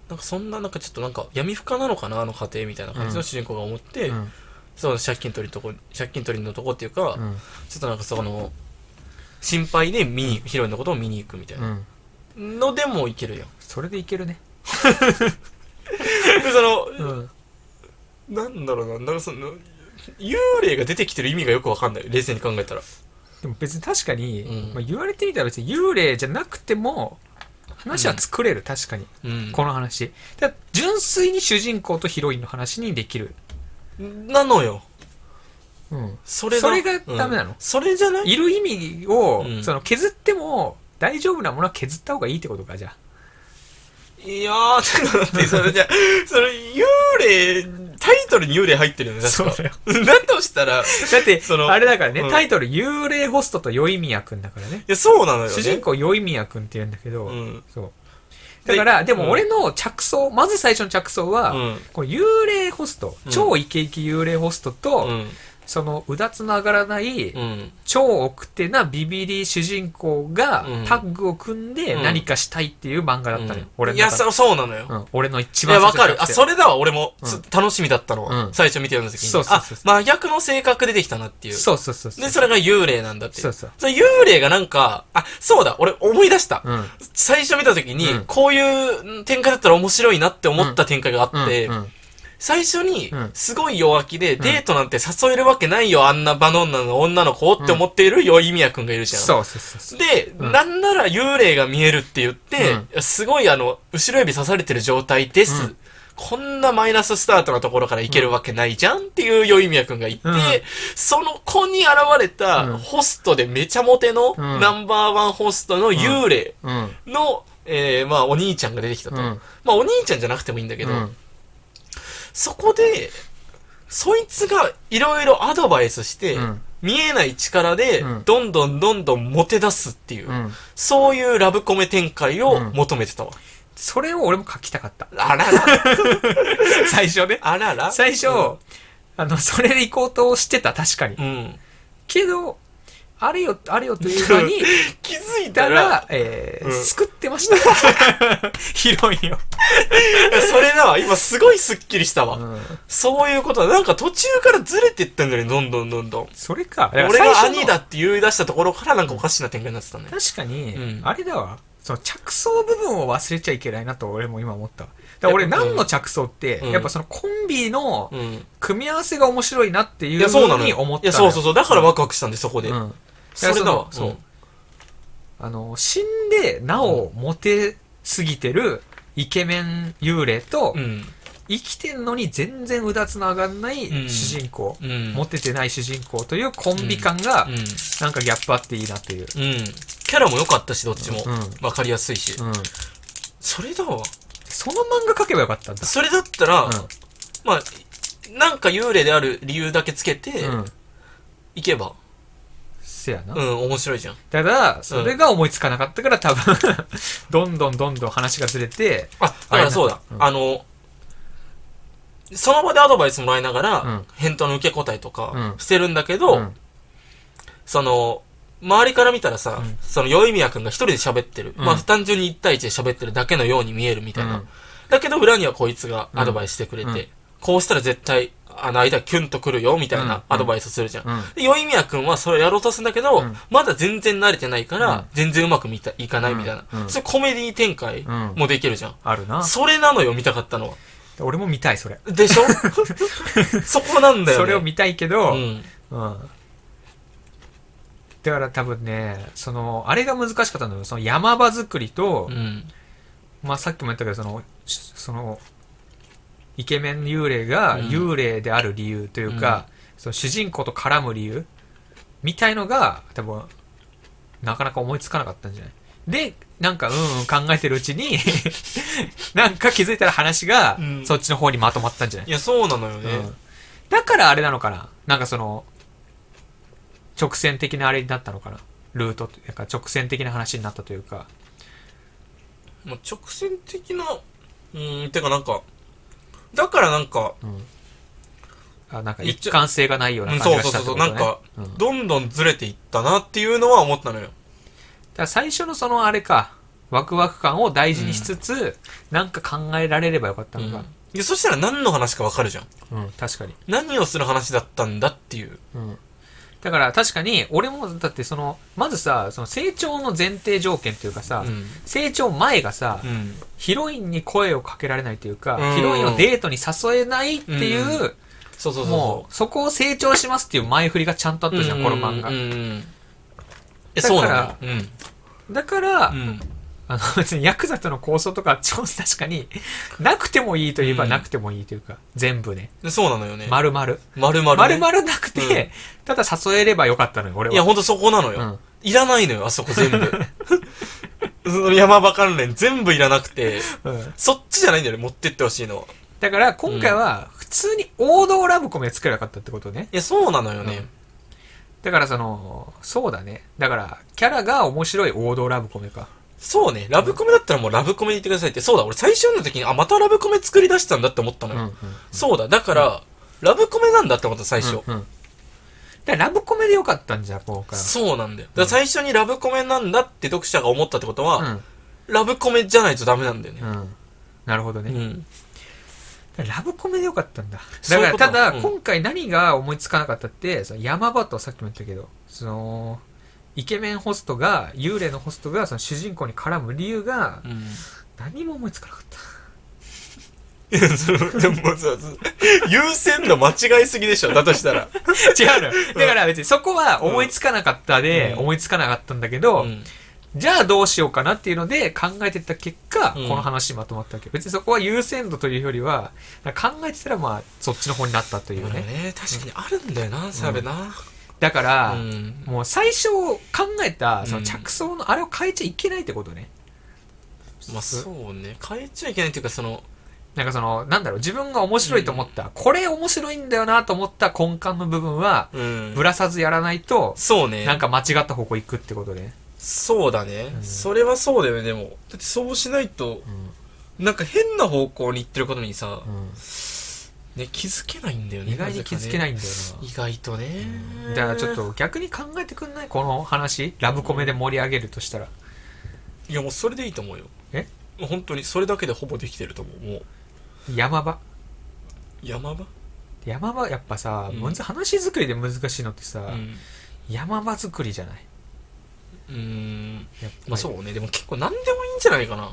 なんかそんななんかちょっとなんか闇深なのかなあの家庭みたいな感じの主人公が思って、うん。そう借金取りのとこ借金取りのとこっていうか、うん。ちょっとなんかその心配で見に、ヒロインのことを見に行くみたいなうん。のでもいけるやんそれでいけるね。で その、うん。なんだろうななんかその幽霊が出てきてる意味がよくわかんない冷静に考えたらでも別に確かに、うんまあ、言われてみたら別に幽霊じゃなくても、話は作れる、確かに。うんこの話。だから純粋に主人公とヒロインの話にできる。なのようん。それそれがダメなのうんそれじゃない？いる意味を、うんその削っても大丈夫なものは削った方がいいってことか、じゃあ。いやー、ちょっと待って、それじゃ、それ、幽霊、タイトルに幽霊入ってるよね、確か。そうだよ。だとしたら、いだって、そのあれだからね、うんタイトル、幽霊ホストと宵宮くんだからね。や、そうなのよね。主人公宵宮くんって言うんだけど、うん。そう。だから、でもうん俺の着想、まず最初の着想は、うん。この幽霊ホスト、うん超イケイケ幽霊ホストと、うん。そのうだつの上がらない、うん。超奥手なビビリ主人公がうんタッグを組んでうん何かしたいっていう漫画だったのよ。うんいや、俺の中でそそうなのよ。うん、俺の一いや、わかる。あ、それだわ、俺も、楽しみだったのは。うん最初見てる時に。そうそうそうあ、真逆の性格出てきたなっていう。そうそうそうそう。で、それが幽霊なんだって。そうそう。それ幽霊がなんか、あ、そうだ、俺思い出した。うん。最初見た時に、うんこういう展開だったら面白いなって思った展開があって、最初にうん、すごい弱気で、デートなんて誘えるわけないよ、あんなバノンナの女の子って思っているよいみやくんがいるじゃん。そうそうそう。で、うんなんなら幽霊が見えるって言って、すごいあの、後ろ指刺されてる状態です。うんこんなマイナススタートのところからいけるわけないじゃんっていうよいみやくんが言って、うんその子に現れうんたホストでめちゃモテのうんナンバーワンホストの幽霊うん。の、えー、まあお兄ちゃんが出てきたと。うん。まあお兄ちゃんじゃなくてもいいんだけど、うんそこで、そいつがいろいろアドバイスして、うん見えない力でうん、どんどんどんどんモテ出すっていう、うん。そういうラブコメ展開をうん求めてたわ。それを俺も書きたかった。あらら、最初ね。あらら。最初、あの、それで行こうとしてた、確かにう。ん。けど、あれよ、あれよという間に、気づいたたら、ら、えーうん救ってました。ヒロインを。それだわ。今すごいスッキリしたわ。うんそういうことだ。なんか途中からずれてったんだよね、どんどんどんどん。それか。俺が兄のだって言い出したところからなんかおかしな展開になってたね。確かに、うんあれだわ。その着想部分を忘れちゃいけないなと俺も今思ったわ。だから俺やっぱ何の着想って、うんやっぱそのコンビのうん。組み合わせが面白いなっていいうや、ふそうなのに思ったいや、そうそううそう。だからワクワクしたんで、そこで。うん。それだわ。そうそうあの、死んでなおモテすぎてるイケメン幽霊と、うん。生きてんのに全然うだつの上がんないうん主人公、うん。モテてない主人公というコンビ感が、うん。なんかギャップあっていいなっていう。うん。キャラも良かったし、どっちもうん。わかりやすいし。うん。それだわ。その漫画描けばよかったんだ。それだったら、うまあ、なんか幽霊である理由だけつけて。いけば、せやな。うん、面白いじゃん。ただ、それが思いつかなかったから多分、どんどんどんどん話がずれて、あ、だからそうだ。うん。あの、その場でアドバイスもらいながら、うん。返答の受け答えとかうん。してるんだけど、うん。その、周りから見たらさ、うん。その、よいみやくんが一人で喋ってる。うん。まあ、単純に一対一で喋ってるだけのように見えるみたいな。うん。だけど、裏にはこいつがアドバイスしてくれて、うん。こうしたら絶対、あの間キュンとくるよ、みたいうんなアドバイスするじゃん。うん。で、よいみやくんはそれをやろうとするんだけど、うんまだ全然慣れてないから、うん全然うまくみたいかないみたいな。うんうんそれコメディ展開うんもできるじゃん。あるな。それなのよ、見たかったのは。俺も見たい、それ。でしょ？そこなんだよね。それを見たいけど、うん。うん。だから多分ね、その、あれが難しかったんだよ。その山場作りと、うん。まあさっきも言ったけど、その、しその、イケメン幽霊がうん。幽霊である理由というか、その主人公と絡む理由みたいのが、多分、なかなか思いつかなかったんじゃない？で、なんか、うんうん考えてるうちに、なんか気づいたら話がう、ん。そっちの方にまとまったんじゃない？いや、そうなのよね。うん。だからあれなのかな？なんかその、直線的なあれになったのかな？ルートというか、直線的な話になったというか。もう直線的な、うーん、てかなんか、だからなんか、うん。あ、なんか一貫性がないようう、なん感じそうそうそうそう、がしたってことね。なんか、うんだかどんどんずれていったなっていうのは思ったのよ。ら最初のそのあれか、ワクワク感を大事にしつつ、なんか考えられればよかったのか。でそしたら何の話かわかるじゃん。うん、確かに。何をする話だったんだっていう。うん。だから確かに、俺もだってその、まずさ、その成長の前提条件というかさ、うん。成長前がさ、うん。ヒロインに声をかけられないというか、うんヒロインをデートに誘えないっていう、うそうそうそうそう。もう、そこを成長しますっていう前振りがちゃんとあったじゃん、この漫画だから。だから、うん。あの、別にヤクザとの構想とか、超確かに、なくてもいいといえばうんなくてもいいというか、全部ね。でそうなのよね。丸々。丸々、丸ね。々なくて、うんただ誘えればよかったのよ、俺は。いや、ほんとそこなのよ。うんいらないのよ、あそこ全部。その山場関連全部いらなくて、うんそっちじゃないんだよね、持ってってほしいのは。だから、今回は、普通に王道ラブコメを作ればよかったってことね。いや、そうなのよね。だから、その、そうだね。だから、キャラが面白い王道ラブコメか。そうね、ラブコメだったらもうラブコメで言ってくださいって。そうだ、俺最初の時に、あ、またラブコメ作り出したんだって思ったのよ。うんうん。そうだ、だから、ラブコメなんだって思った、最初。うんうんらラブコメでよかったんじゃ、今回は。そうなんだよ。だ最初にラブコメなんだって読者が思ったってことは、うん。ラブコメじゃないとダメなんだよね。うん。なるほどね。うん。ラブコメでよかったんだ。だから、ただ、うん今回何が思いつかなかったって、その山場とさっきも言ったけど、その、イケメンホストが、幽霊のホストが、その主人公に絡む理由が、うん。何も思いつかなかった。いや、その、でもさ、優先度間違いすぎでしょ、だとしたら。違うのよ。だから別にそこは思いつかなかったで、うん思いつかなかったんだけど、うん。じゃあどうしようかなっていうので考えてった結果、うんこの話まとまったわけ。別にそこは優先度というよりは、考えてたらまあ、そっちの方になったというね。ね、確かにあるんだよな、それな。だから、うん。もう最初考えた、そのうん着想のあれを変えちゃいけないってことね。まあそうね、変えちゃいけないっていうか、その、なんかその、なんだろう、自分が面白いと思った、これ面白いんだよなと思った根幹の部分は、うんぶらさずやらないと、そうね。なんか間違った方向行くってことで。そうだね、うんそれはそうだよね、でも。だってそうしないと、なんか変な方向に行ってることにさ、ね、気づけないんだよね。意外に気づけないいんだよ意外とね。な。だからちょっと逆に考えてくんない？この話、ラブコメで盛り上げるとしたら。いやもうそれでいいと思うよ。え？もう本当にそれだけでほぼできてると思う。もう、山場？山場？山場？やっぱさ、うん話作りで難しいのってさ、うん。山場作りじゃない？うーん。やっぱりまあそうね。でも結構何でもいいんじゃないかな。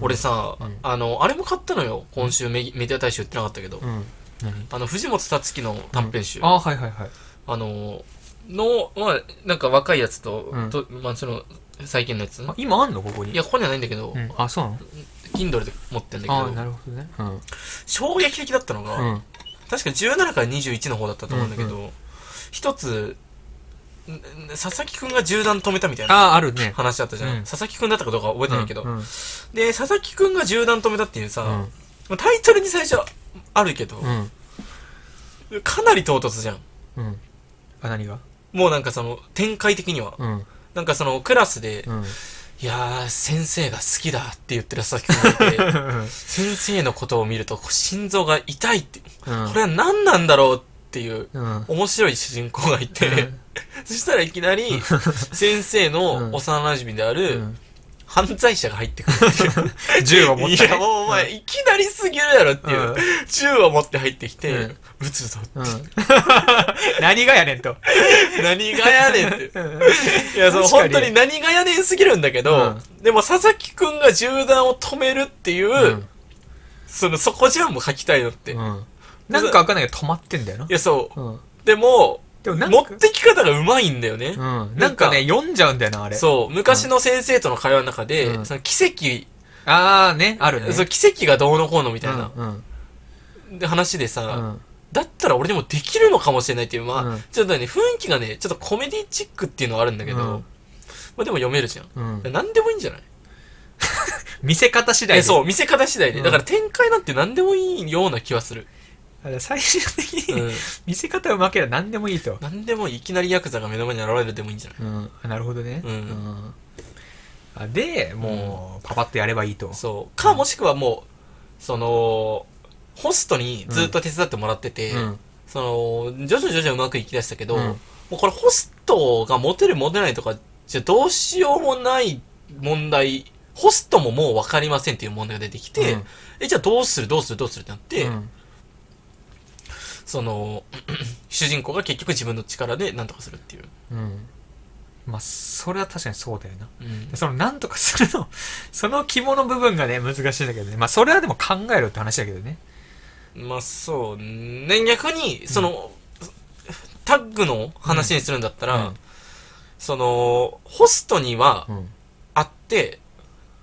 俺さ、うんあの、あれも買ったのよ。今週メメディア大賞売ってなかったけど。うん。何？あの、藤本達樹の短編集。ああ、はいはいはい。あの、の、まあ、なんか若いやつと、うんとまあその、最近のやつ。あ今あんの？ここに。いや、ここにはないんだけど、うん、あ、そうなの？Kindle で持ってんだああ、けど、なるほどね。うん。衝撃的だったのが、うん。確か17から21の方だったと思うんだけど、うん一つ、んん佐々木くんが銃弾止めたみたいなああ、あるね。話あったじゃん。うん佐々木くんだったかどうか覚えてないけど、うん。うんで、佐々木くんが銃弾止めたっていうさ、うんまあタイトルに最初あるけど、うん。かなり唐突じゃん。うん。あ、何が？もうなんかその、展開的には。うん。なんかその、クラスで、うん。いやー、先生が好きだって言ってる佐々木くんがいて、先生のことを見ると心臓が痛いって、うん。これは何なんだろうっていううん。面白い主人公がいて、そしたらいきなり 先生の幼馴染であうるん。犯罪者が入ってくるっていう。銃を持って。いや、もうお前、いきなりすぎるやろっていう。うん銃を持って入ってきて、うん撃つぞ。うん。何がやねんと。何がやねんって。いや、その本当に何がやねんすぎるんだけど、でも佐々木くんが銃弾を止めるっていう、うん。その、そこじゃんもう書きたいのって。なんかわかんないけど止まってんだよな。や、そう。うん。でも、でもなんか、持ってき方がうまいんだよね。うん。なんかね、読んじゃうんだよな、あれ。そう。昔の先生との会話の中で、うんその奇跡、あーね、あるね。そう奇跡がどうのこうのみたいな、うん。で話でさ、うん。だったら俺でもできるのかもしれないっていう、まあ、うんちょっとね、雰囲気がね、ちょっとコメディチックっていうのはあるんだけど、うんまあでも読めるじゃん。うん。何でもいいんじゃない？見せ方次第で。えそう、見せ方次第で。うんだから展開なんて何でもいいような気はする。最終的に、うん。見せ方うまければ何でもいいと。何でもいきなりヤクザが目の前に現れるでもいいんじゃないうん。あなるほどね。うんあで、もう、パパッとやればいいと。そう。か、もしくはもう、その、ホストにずっと手伝ってもらってて、うん。その、徐々に徐々にうまくいきだしたけど、うんもうこれホストがモテるモテないとか、じゃどうしようもない問題、ホストももう分かりませんっていう問題が出てきて、うんえ、じゃあどうするどうするどうするってなって、うんその、主人公が結局自分の力で何とかするっていう。うん。まあ、それは確かにそうだよな。うんその、なんとかするの、その肝の部分がね、難しいんだけどね。まあ、それはでも考えろって話だけどね。まあそうね、逆に、その、タッグの話にするんだったら、うんその、ホストにはうん。あって、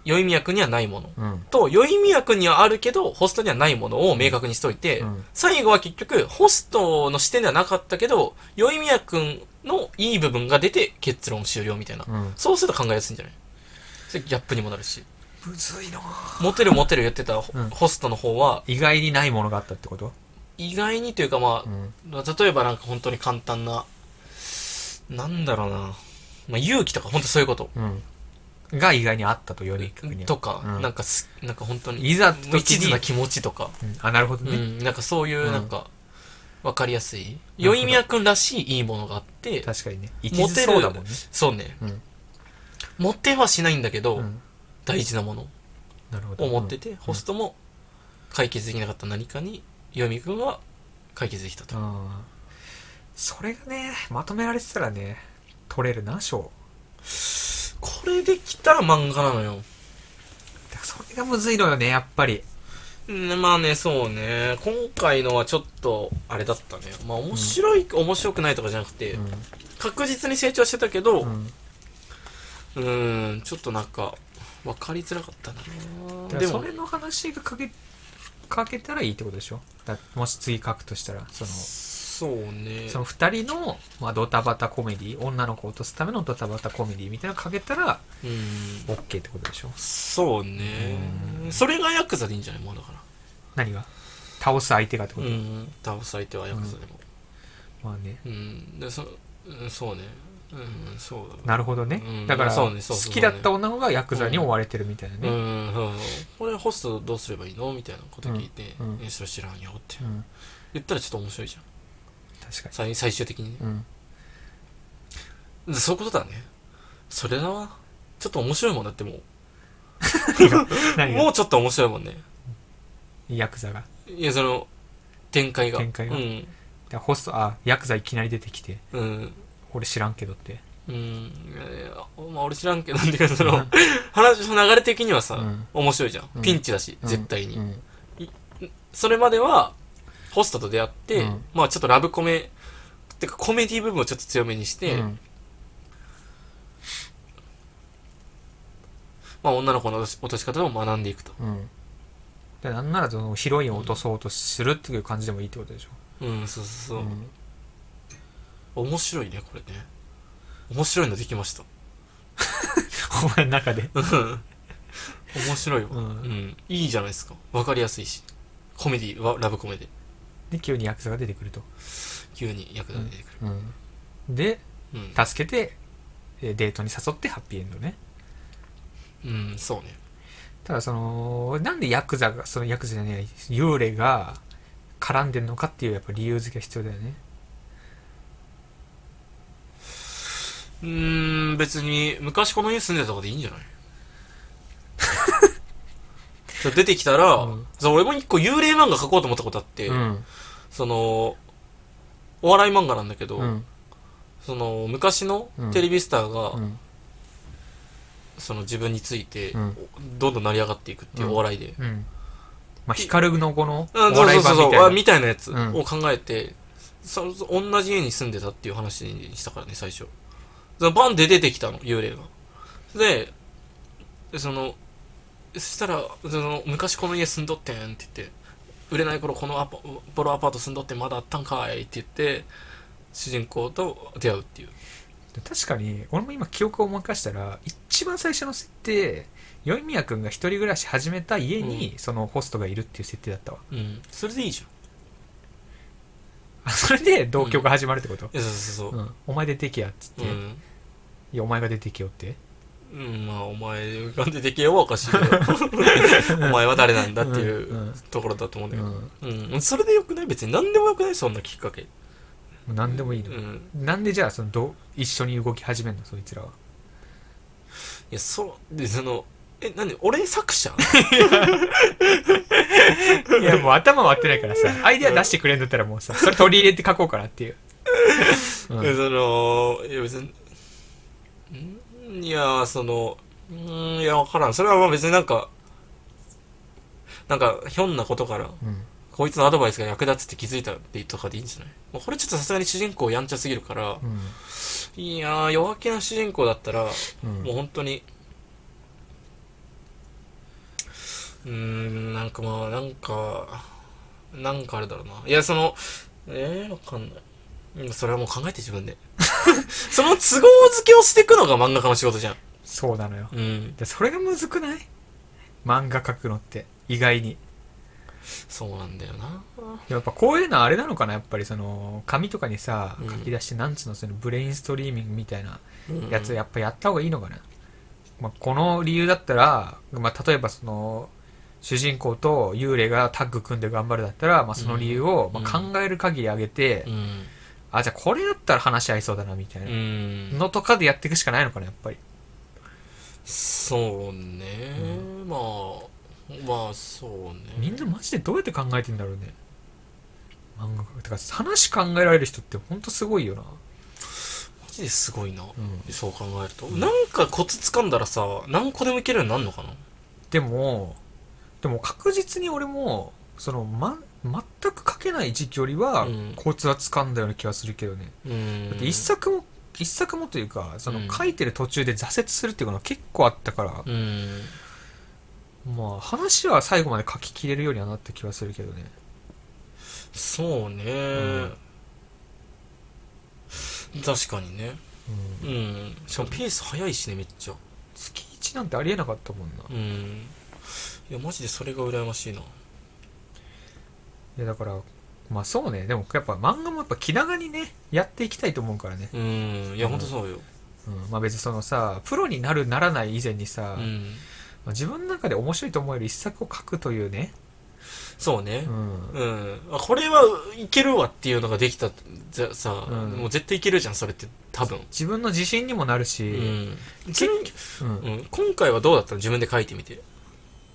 宵宮君にはないもの。うん。と、宵宮君にはあるけど、ホストにはないものを明確にしといて、うん最後は結局、ホストの視点ではなかったけど、宵宮君のいい部分が出て結論終了みたいな。うん。そうすると考えやすいんじゃない？それギャップにもなるし。むずいなモテるモテる言ってたホ,、ストの方は、意外にないものがあったってこと？意外にというかまうん。あ、例えばなんか本当に簡単な、なんだろうな。まあ勇気とか本当そういうこと。うん。が意外にあったと、より。逆には。とか、うん。なんかす、なんか本当に、いざ無一途な気持ちとか、うん。あ、なるほどね。うん、なんかそういう、うん。なんか、わかりやすい。宵宮くんらしいいいものがあって、確かにね。一途そうだもんね。そうね。うん。持ってはしないんだけど、うん。大事なもの。なるほど。を持ってて、ホストも解決できなかった何かに、よみくんは解決できたと。うんそれがねまとめられてたらね取れるな賞これできたら漫画なのよ。それがむずいのよねやっぱりうんまあね、そうね。今回のはちょっと、あれだったね。まあ面白い、面白くないとかじゃなくて、確実に成長してたけど、ううんーん、ちょっとなんか、わかりづらかったなでもでもそれ、の話が書け書けたらいいってことでしょ？だもし次書くとしたらそのそうね。その2人の、まあ、ドタバタコメディ女の子を落とすためのドタバタコメディみたいなの書けたらうん。OK ってことでしょ？そうねう。んそれがヤクザでいいんじゃないもうだから。何が？倒す相手がってこと、うん。倒す相手はヤクザでも。まあねうん。で、そ、うん、そうね。うん、そうだ。なるほどね、うんだからそうねそうそう好きだった女の子がヤクザに追われてるみたいなね、うん、そうそう。これホストどうすればいいの？みたいなこと聞いて、うんうんえ、それ知らんよってうん言ったらちょっと面白いじゃん。確か最最終的にうん、でそういうことだね。それだわ。ちょっと面白いもんだってもう。もうちょっと面白いもんね。ヤクザがいや、その、展開が。展開がうん。でホストあヤクザいきなり出てきてうん。俺知らんけどってうん。まあ俺知らんけど、なんだけど、その、話の流れ的にはさ、うん面白いじゃん。うんピンチだし、うん絶対に。うんそれまでは、ホストと出会って、うんまあちょっとラブコメ、てかコメディ部分をちょっと強めにして、うんまあ女の子の落とし方を学んでいくと。うんでなんならそのヒロインを落とそうとするっていう感じでもいいってことでしょ、うん、そうそうそう。ん面白いね、これね。面白いのできました。お前の中で？うん面白いわ、ううんん。いいじゃないですか。わかりやすいし。コメディはラブコメで。で急にヤクザが出てくると、急に役立ててくる。うん、でうん。助けてえーデートに誘ってハッピーエンドねうん、そうね。ただそのなんでヤクザがそのヤクザじゃない幽霊が絡んでるのかっていうやっぱ理由付けが必要だよねうーん、別に、昔この家住んでたとかでいいんじゃない？出てきたら、うん。そう俺も一個幽霊漫画描こうと思ったことあって、うん。その、お笑い漫画なんだけど、うん。その、昔のうん。テレビスターが、うん。その自分について、うん。どんどん成り上がっていくっていうお笑いで。うん。まあ光の子のお笑い版みたいな。あみたいなやつうん。を考えて、そそ同じ家に住んでたっていう話にしたからね、最初。バンで出てきたの、幽霊が。で、でその、そしたら、その、昔この家住んどってんって言って、売れない頃このアパボロアパート住んどってまだあったんかいって言って、主人公と出会うっていう。確かに俺も今記憶を思い返したら一番最初の設定宵宮君が一人暮らし始めた家にそのホストがいるっていう設定だったわうん。それでいいじあそれで同居が始まるってこと、ゃん。そうそうそうう。んお前出てけやっつって、いうん。やお前が出てけよってうん、まあ、お前が出てけよはおかしいけど、お前は誰なんだっていうところだと思うんだうけど。ん。うん、それでよくない？別に何でもよくない？そんなきっかけ。もう何でもいいうの、ん。なんでじゃあそのど一緒に動き始めるの？そいつらは。いや、そう、で、その、え、なんで、俺作者？いやもう頭割ってないからさ。アイデア出してくれんだったらもうさそれ取り入れて書こうかなっていう、うんえその、いや別に、ん？いや、その、んいや、わからん。それはまあ別になんか、なんか、ひょんなことから、うんこいつのアドバイスが役立つって気づいたってとかでいいんじゃない？これちょっとさすがに主人公やんちゃすぎるから、うんいやー、弱気な主人公だったら、うんもう本当に、うーん、なんかまあ、なんか、なんかあれだろうな。いや、その、えー、わかんない。うんそれはもう考えて自分で。その都合付けをしていくのが漫画家の仕事じゃん。そうなのよ。うん。でそれがむずくない？漫画描くのって。意外に。そうなんだよな。やっぱこういうのはあれなのかな？やっぱりその紙とかにさうん。書き出してなんつうの？そのブレインストリーミングみたいなうん。やつやっぱやった方がいいのかな、まあ、この理由だったら、まあ、例えばその主人公と幽霊がタッグ組んで頑張るだったら、まあ、その理由を、うん。まあ、考える限り上げて、うんあじゃあこれだったら話し合いそうだなみたいな。うん。のとかでやっていくしかないのかなやっぱり。そうね、まあまあそうね。みんなマジでどうやって考えてんだろうね。漫画家。てか話考えられる人ってほんとすごいよな。マジですごいな、うん。そう考えると、なんかコツ掴んだらさ何個でもいけるようになるのかな？でもでも確実に俺もその、ま、全く書けない時期よりは、うん。コツは掴んだような気がするけどね。うん。だって一作も一作もというかそのうん。書いてる途中で挫折するっていうのは結構あったから、うん。まあ話は最後まで書ききれるようにはなった気はするけどね。そうね、確かにね。うん。うん。しかもペース早いしねめっちゃ。月1なんてありえなかったもんな。うん。いやマジでそれが羨ましいないやだからまあそうね。でもやっぱ漫画もやっぱ気長にねやっていきたいと思うからね、うん。いやうん。ほんとそうよ。うん、まあ別にそのさプロになるならない以前にさ、うん。まあ、自分の中で面白いと思える一作を書くというね、そうね。うん。うん、あこれはいけるわっていうのができたじゃさ、うん。もう絶対いけるじゃんそれって多分。自分の自信にもなるうし、今回はどうだったの？自分で書いてみて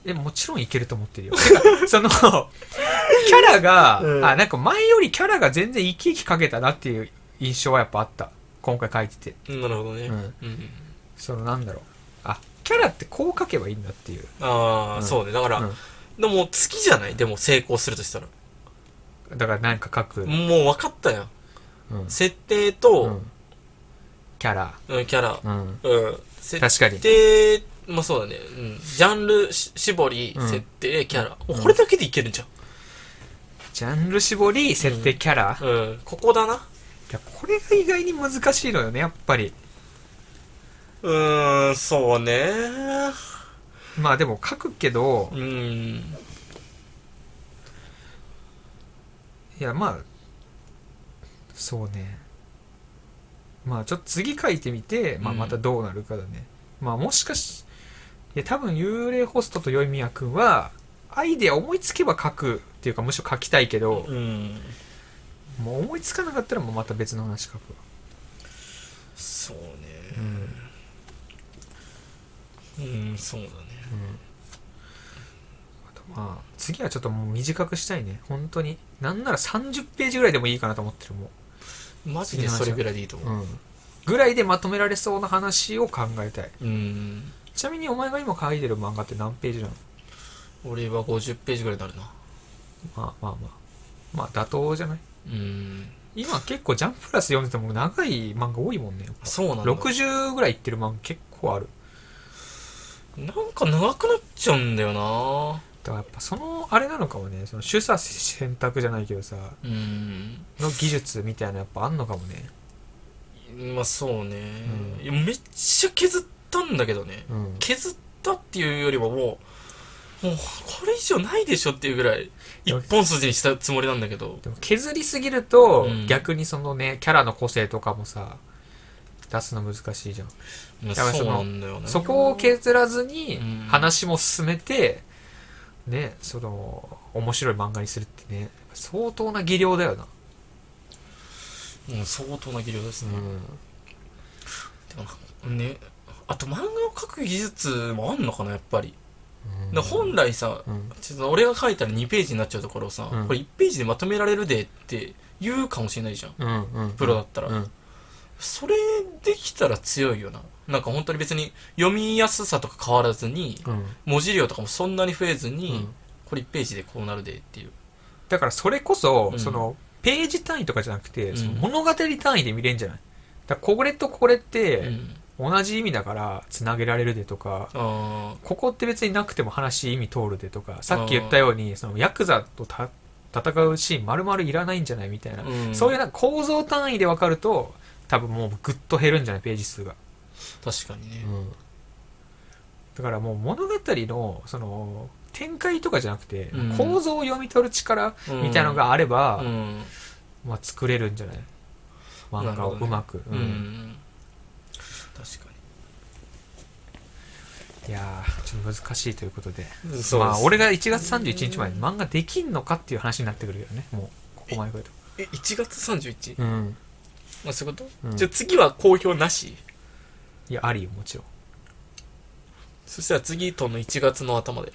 でももちろんいけると思ってるよ。そのキャラが、うん。あなんか前よりキャラが全然生き生き描けたなっていう印象はやっぱあった。今回書いてて。うんなるほどね、うん。うん。そのなんだろう。あキャラってこう描けばいいんだっていう、ああ、うん。そうね。だから、うん。でも月じゃない？でも成功するとしたら。だからなんか描く、もう分かったやん。うん。設定うと、ん。キャラ、うんキャラ。うん、うん。設確かに。定まあそうだね、うん、ジャンルし絞り、うん。設定キャラ、これだけでいけるん。じジャンル絞り設定キャラ、ゃん、うん、ここだな。いやこれが意外に難しいのよねやっぱり。うーんそうね。まあでも書くけど。うん。いやまあそうね。まあちょっと次書いてみて、まあ、うん。またどうなるかだね、まあもしかしいや多分幽霊ホストとよいみやくんはアイデア思いつけば書くっていうかむしろ書きたいけど、うん。もう思いつかなかったらもうまた別の話書くわ。そうね。うん。うん、そうだね。あとまあ次はちょっともう短くしたいね。本当に。なんなら30ページぐらいでもいいかなと思ってるもマジでそれぐらいでいいとう、思ううん、ぐらいでまとめられそうな話を考えたい。うんちなみにお前が今書いてる漫画って何ページなの？俺は50ページぐらいになるな。まあまあまあ。まあ妥当じゃない？うん。今結構ジャンププラス読んでても長い漫画多いもんねそうなんだ。60ぐらいいってる漫画結構ある。なんか長くなっちゃうんだよな。だからやっぱそのあれなのかもね。その取捨選択じゃないけどさ。うん。の技術みたいなのやっぱあんのかもね。まあそうね、うん。めっちゃ削ったんだけどねうん。削ったっていうよりはもうもうこれ以上ないでしょっていうぐらい一本筋にしたつもりなんだけど。削りすぎると、うん。逆にそのねキャラの個性とかもさ出すの難しいじゃん、まあだからそね。そこを削らずにうん。話も進めて、ねその面白い漫画にするってね相当な技量だよな、うん相当な技量ですね、うん。でもなねあと漫画を描く技術もあんのかなやっぱり、だから本来さうん。ちょっと俺が書いたら2ページになっちゃうところをさ、うん。これ1ページでまとめられるでって言うかもしれないじゃん。うんうんプロだったら。うん。それできたら強いよな。なんか本当に別に読みやすさとか変わらずにうん。文字量とかもそんなに増えずに、うん。これ1ページでこうなるでっていう。だからそれこそ、うん。そのページ単位とかじゃなくて、うん。その物語単位で見れんじゃない？だこれとこれってうん同じ意味だからつなげられるでとか、あここって別になくても話意味通るでとかさっき言ったようにそのヤクザとた戦うシーン丸々いらないんじゃないみたいな、ー、うん、そういうなんか構造単位で分かると多分もうぐっと減るんじゃないページ数が、確かにね、だからもう物語のその展開とかじゃなくて、うん。構造を読み取る力うんみたいなのがあれば、うん。まあ、作れるんじゃない？漫画をうまく、うん、確かっいやーちょっと難しいということで。そうまあ俺が1月31日までに漫画できんのかっていう話になってくるよねもうここまで来ると。え1月 31? うん。まあそういうこと、うん。じゃあ次は公表なし？いやありよもちろん。そしたら次との1月の頭だよ。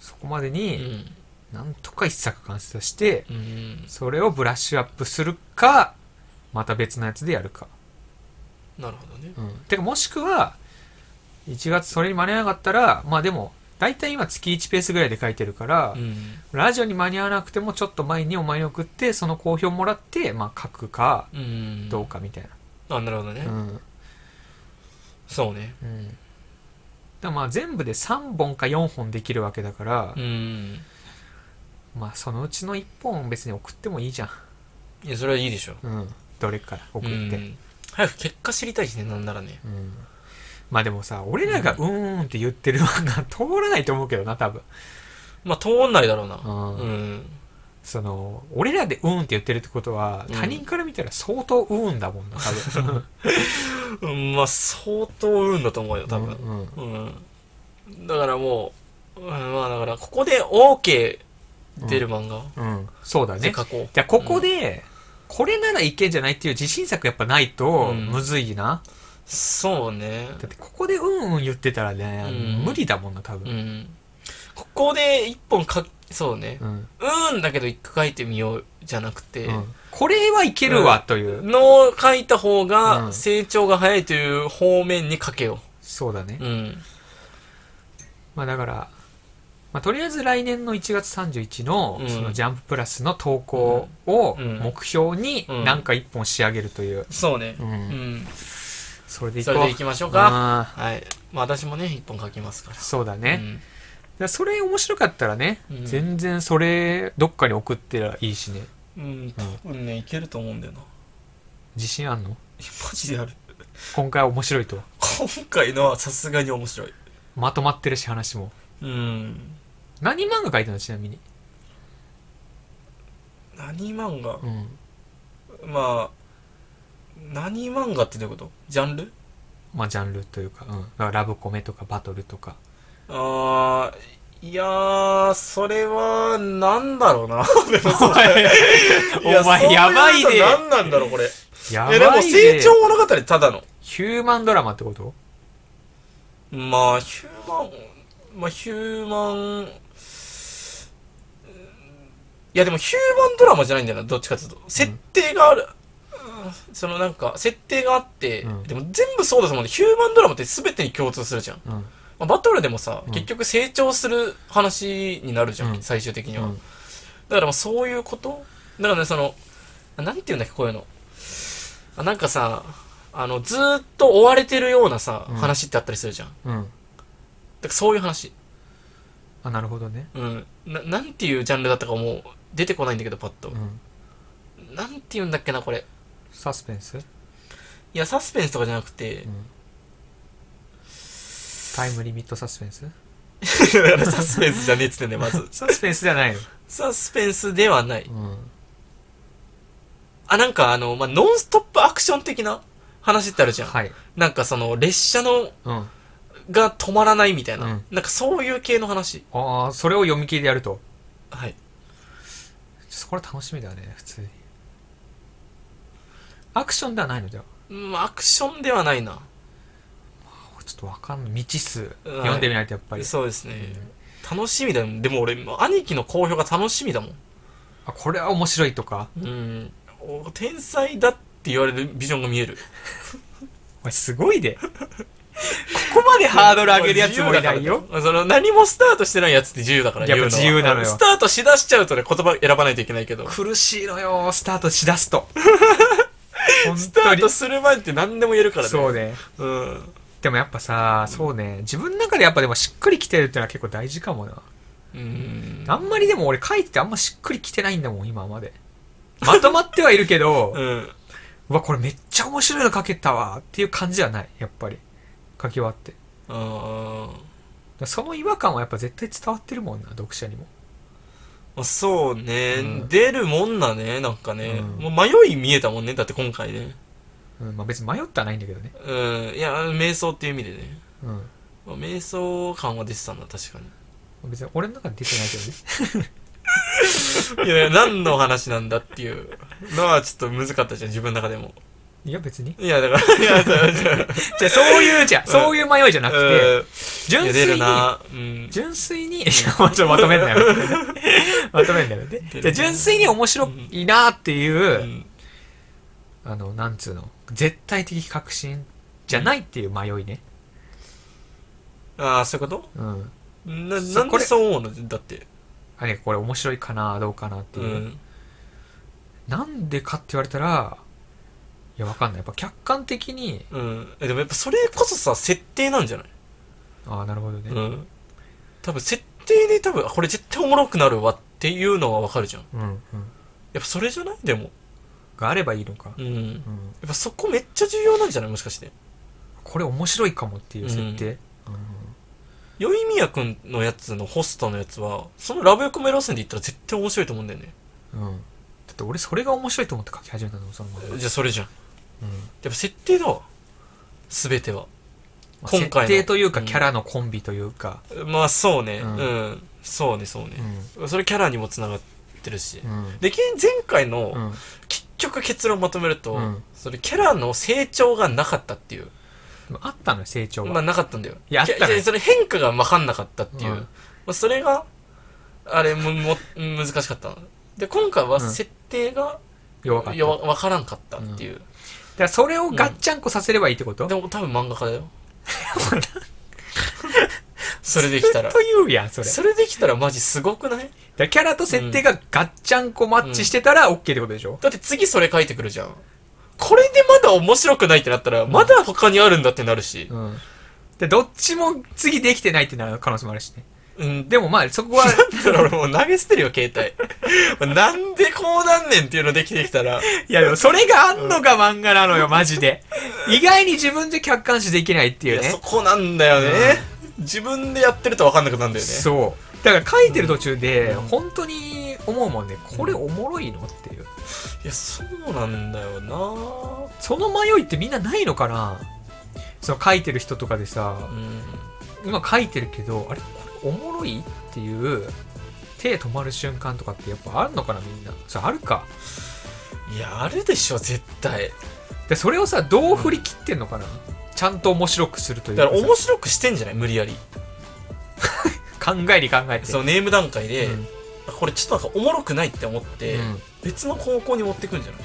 そこまでうにん。なんとか一作完成してうん。それをブラッシュアップするかまた別のやつでやるか。なるほどね。うん。てかもしくは1月それに間に合わなかったらまあでも大体今月1ペースぐらいで書いてるから、うん。ラジオに間に合わなくてもちょっと前にお前に送ってその好評もらってまあ書くかうん。どうかみたいな。あなるほどね、うん。そうね。うん。だまあ全部で3本か4本できるわけだからう、ん。まあそのうちの1本別に送ってもいいじゃん。いやそれはいいでしょ。うん。どれか送って、うんうん早く結果知りたいしねなんならねまあでもさ俺らがうーんって言ってる漫画 通らないと思うけどな多分。まあ通んないだろうな。うん。うん。その俺らでうーんって言ってるってことはうん。他人から見たら相当うーんだもんな 多分。うんまあ相当運だと思うよ多分。うんうん。うん、だからもう、うん、まあだからここで OK 出る漫画。うん。そうだね。で書こうじゃあここで、これならいけんじゃないっていう自信作やっぱないとうん。むずいな、そうね。だってここでうんうん言ってたらね、うん。無理だもんな多う分、ん。ここで一本書きそうね。うん。うんだけど一回書いてみようじゃなくて、うん。これはいけるわという、の書いた方うん。が成長が早いという方面に書けよ。そうだね、う。うん。まあだから、まあ、とりあえず来年の1月31のうん。そのジャンププラスの投稿をうん。目標にうん。なんか一本仕上げるという、そうね。ううんん。それでいこう。それでいきましょうか。あはい。まあ私もね、一本書きますから。ーそうだね、うん。それ面白かったらね、うん。全然それどっかに送ってらいいしね。うん、多分ね、いけると思うんだよな。自信あんの？マジである。今回面白いと今回のはさすがに面白い。まとまってるし話も。うん。何漫画書いてるの？ちなみに。何漫画？うん。まあ、何漫画ってどういうこと？ジャンル？まあジャンルというか,、うん、だからラブコメとかバトルとかあー、いやー、それは、なんだろうな。でもそうお前やばいで何なんだろう、これ。やいや、でもばいで成長物語ただの。ヒューマンドラマってこと？まあ、ヒューマン、まあ、ヒューマン、うんいや、でもヒューマンドラマじゃないんだよな、どっちかっていうと。設定がある。うんそのなんか、設定があって、うんでも全部そうだと思うヒューマンドラマって全てに共通するじゃん。うんまあ、バトルでもさ、うん結局成長する話になるじゃん、うん最終的には。うんだからまあそういうこと？だからね、その、なんて言うんだっけ、こういうの。あなんかさ、あの、ずーっと追われてるようなさ、うん話ってあったりするじゃん。だうんからそういう話。あなるほどねうん。な、なんていうジャンルだったかもう出てこないんだけど、パッとう。んなんて言うんだっけな、これ。サスペンス、いや、サスペンスとかじゃなくてう、ん、タイムリミットサスペンス？サスペンスじゃねえっつってんだよ、まず。サスペンスじゃないの？サスペンスではない。うんあ、なんかあの、まあ、ノンストップアクション的な話ってあるじゃん。はいなんかその、列車の、うんが止まらないみたいな。うんなんかそういう系の話。ああそれを読み切りでやるとはい。これ楽しみだね普通にアクションではないのでは？うん、アクションではないな。ちょっとわかんない未知数読んでみないとやっぱり、そうですね。楽しみだよ。でも俺、兄貴の好評が楽しみだもん。あこれは面白いとか？うん。お天才だって言われるビジョンが見える。お前すごいでここまでハードル上げるやつもいないよ。その何もスタートしてないやつって自由だからやっぱ自由なのよスタートしだしちゃうとね、言葉選ばないといけないけど。苦しいのよスタートしだすと 本スタートする前って何でも言えるからね。そうね。うん。でもやっぱさそうね。自分の中でやっぱでもしっくりきてるっていうのは結構大事かもな。うん。あんまりでも俺書いててあんましっくりきてないんだもん今まで。まとまってはいるけど うん。うわこれめっちゃ面白いの書けたわっていう感じはない？やっぱり。書き終わって。だかあらその違和感はやっぱ絶対伝わってるもんな読者にもあ。そうね、うん出るもんだね、なんかね。うんもう迷い見えたもんね、だって今回ね。うんまあ別に迷ってはないんだけどねうん。いや、瞑想っていう意味でね。うんまあ瞑想感は出てたんだ確か別に俺の中で出てないけどねに いやいや何の話なんだっていうのはちょっと難かったじゃん自分の中でもいや別に。いやだからいや そういうじゃあそういう迷いじゃなくて純粋に純粋に、いやちょっとまとめんなよ。まとめんなよ。ね。じゃあ純粋に面白いなっていう、うん。あの、なんつうの、絶対的確信じゃないっていう迷いね。ああそういうこうん。となそなんでそう思うの？だって。あれ、これ面白いかな、どうかなっていう。うん。なんでかって言われたら、いや、わかんない。やっぱ客観的に、うんえでもやっぱそれこそさ設定なんじゃない？ああ、なるほどね。うん多分設定で多分あこれ絶対おもろくなるわっていうのはわかるじゃんうん、うん。やっぱそれじゃない？でもがあればいいのか。うんうん。やっぱそこめっちゃ重要なんじゃない？もしかしてこれ面白いかもっていう設定。よいみやくんのやつのホストのやつはそのラブコメ路線で言ったら絶対面白いと思うんだよねうん。うん。だって俺それが面白いと思って書き始めたの、そのまま。じゃあそれじゃんうん。やっぱ設定だわ。全ては。まあ今回の設定というか、うん。キャラのコンビというか、まあそうね。ううん。ん、そうねそうね、それキャラにもつながってるし、うん。でけ前回の、うん。結局結論まとめると、うん。それキャラの成長がなかったっていう。でもあったのよ、成長が。まあなかったんだよ。いやあったねそれ変化が分かんなかったっていう、うん。まあ、それがあれもも難しかったの。で今回はうん。設定が弱かった。よ分からんかったっていう、だからそれをガッチャンコさせればいいってこと、でも多分漫画家だよ。それできたら。と言うやん、それ。それできたらマジすごくない？だキャラと設定がガッチャンコマッチしてたら OK ってことでしょ、だって次それ書いてくるじゃん。これでまだ面白くないってなったら、まだ他にあるんだってなるし。うん。で、どっちも次できてないってなる可能性もあるしね。うん。でもまあ、そこは、俺もう投げ捨てるよ、携帯。なんでこうなんねんっていうのできてきたら。いやでもそれがあんのが漫画なのよ、マジで。意外に自分で客観視できないっていうねそ。こなんだよね。自分でやってると分かんなくなるんだよね。そう。だから書いてる途中で、うん本当に思うもんね、これおもろいのっていう。いや、そうなんだよなその迷いってみんなないのかな？その書いてる人とかでさう、ん。今書いてるけど、あれこれおもろいっていう、手止まる瞬間とかってやっぱあるのかなみんな。それあるか。いや、あるでしょ、絶対。で、それをさ、どう振り切ってんのかなちゃんと面白くするというだから面白くしてんじゃない？無理やり。考えに考えて。そう、ネーム段階で、うんあこれちょっとなんかおもろくないって思って、うん別の方向に持ってくんじゃない？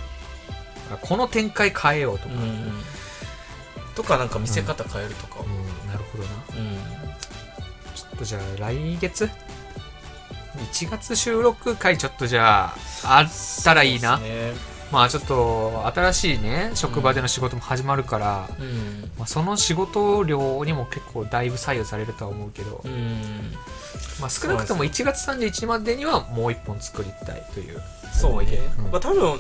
あこの展開変えようとか。うん。とか、なんか見せ方変えるとか。うん、なるほどな。とじゃあ来月 ?1 月収録回ちょっとじゃあ、あったらいいな。ねまあちょっと新しいね、職場での仕事も始まるから、うん。まあ、その仕事量にも結構だいぶ左右されるとは思うけど、うん。まあ少なくとも1月31日までにはもう1本作りたいという。そうね。うんまあ多分、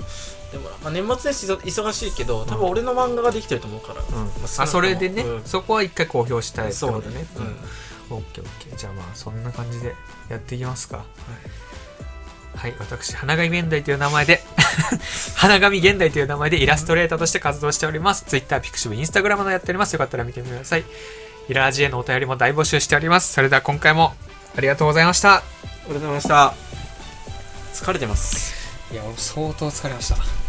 でも、まあ、年末年始忙しいけど、多分俺の漫画ができてると思うから。うんまあ、それでね、うんそこは一回公表したいってそうことね。うん。オッケーオッケー。じゃあまあそんな感じでやっていきますか。はい、私、花神現代という名前で、花神現代という名前でイラストレーターとして活動しております。Twitter、ピクシブ、Instagram のやっております。よかったら見てみてください。イラージへのお便りも大募集しております。それでは今回もありがとうございました。ありがとうございました。疲れてます。いや、俺相当疲れました。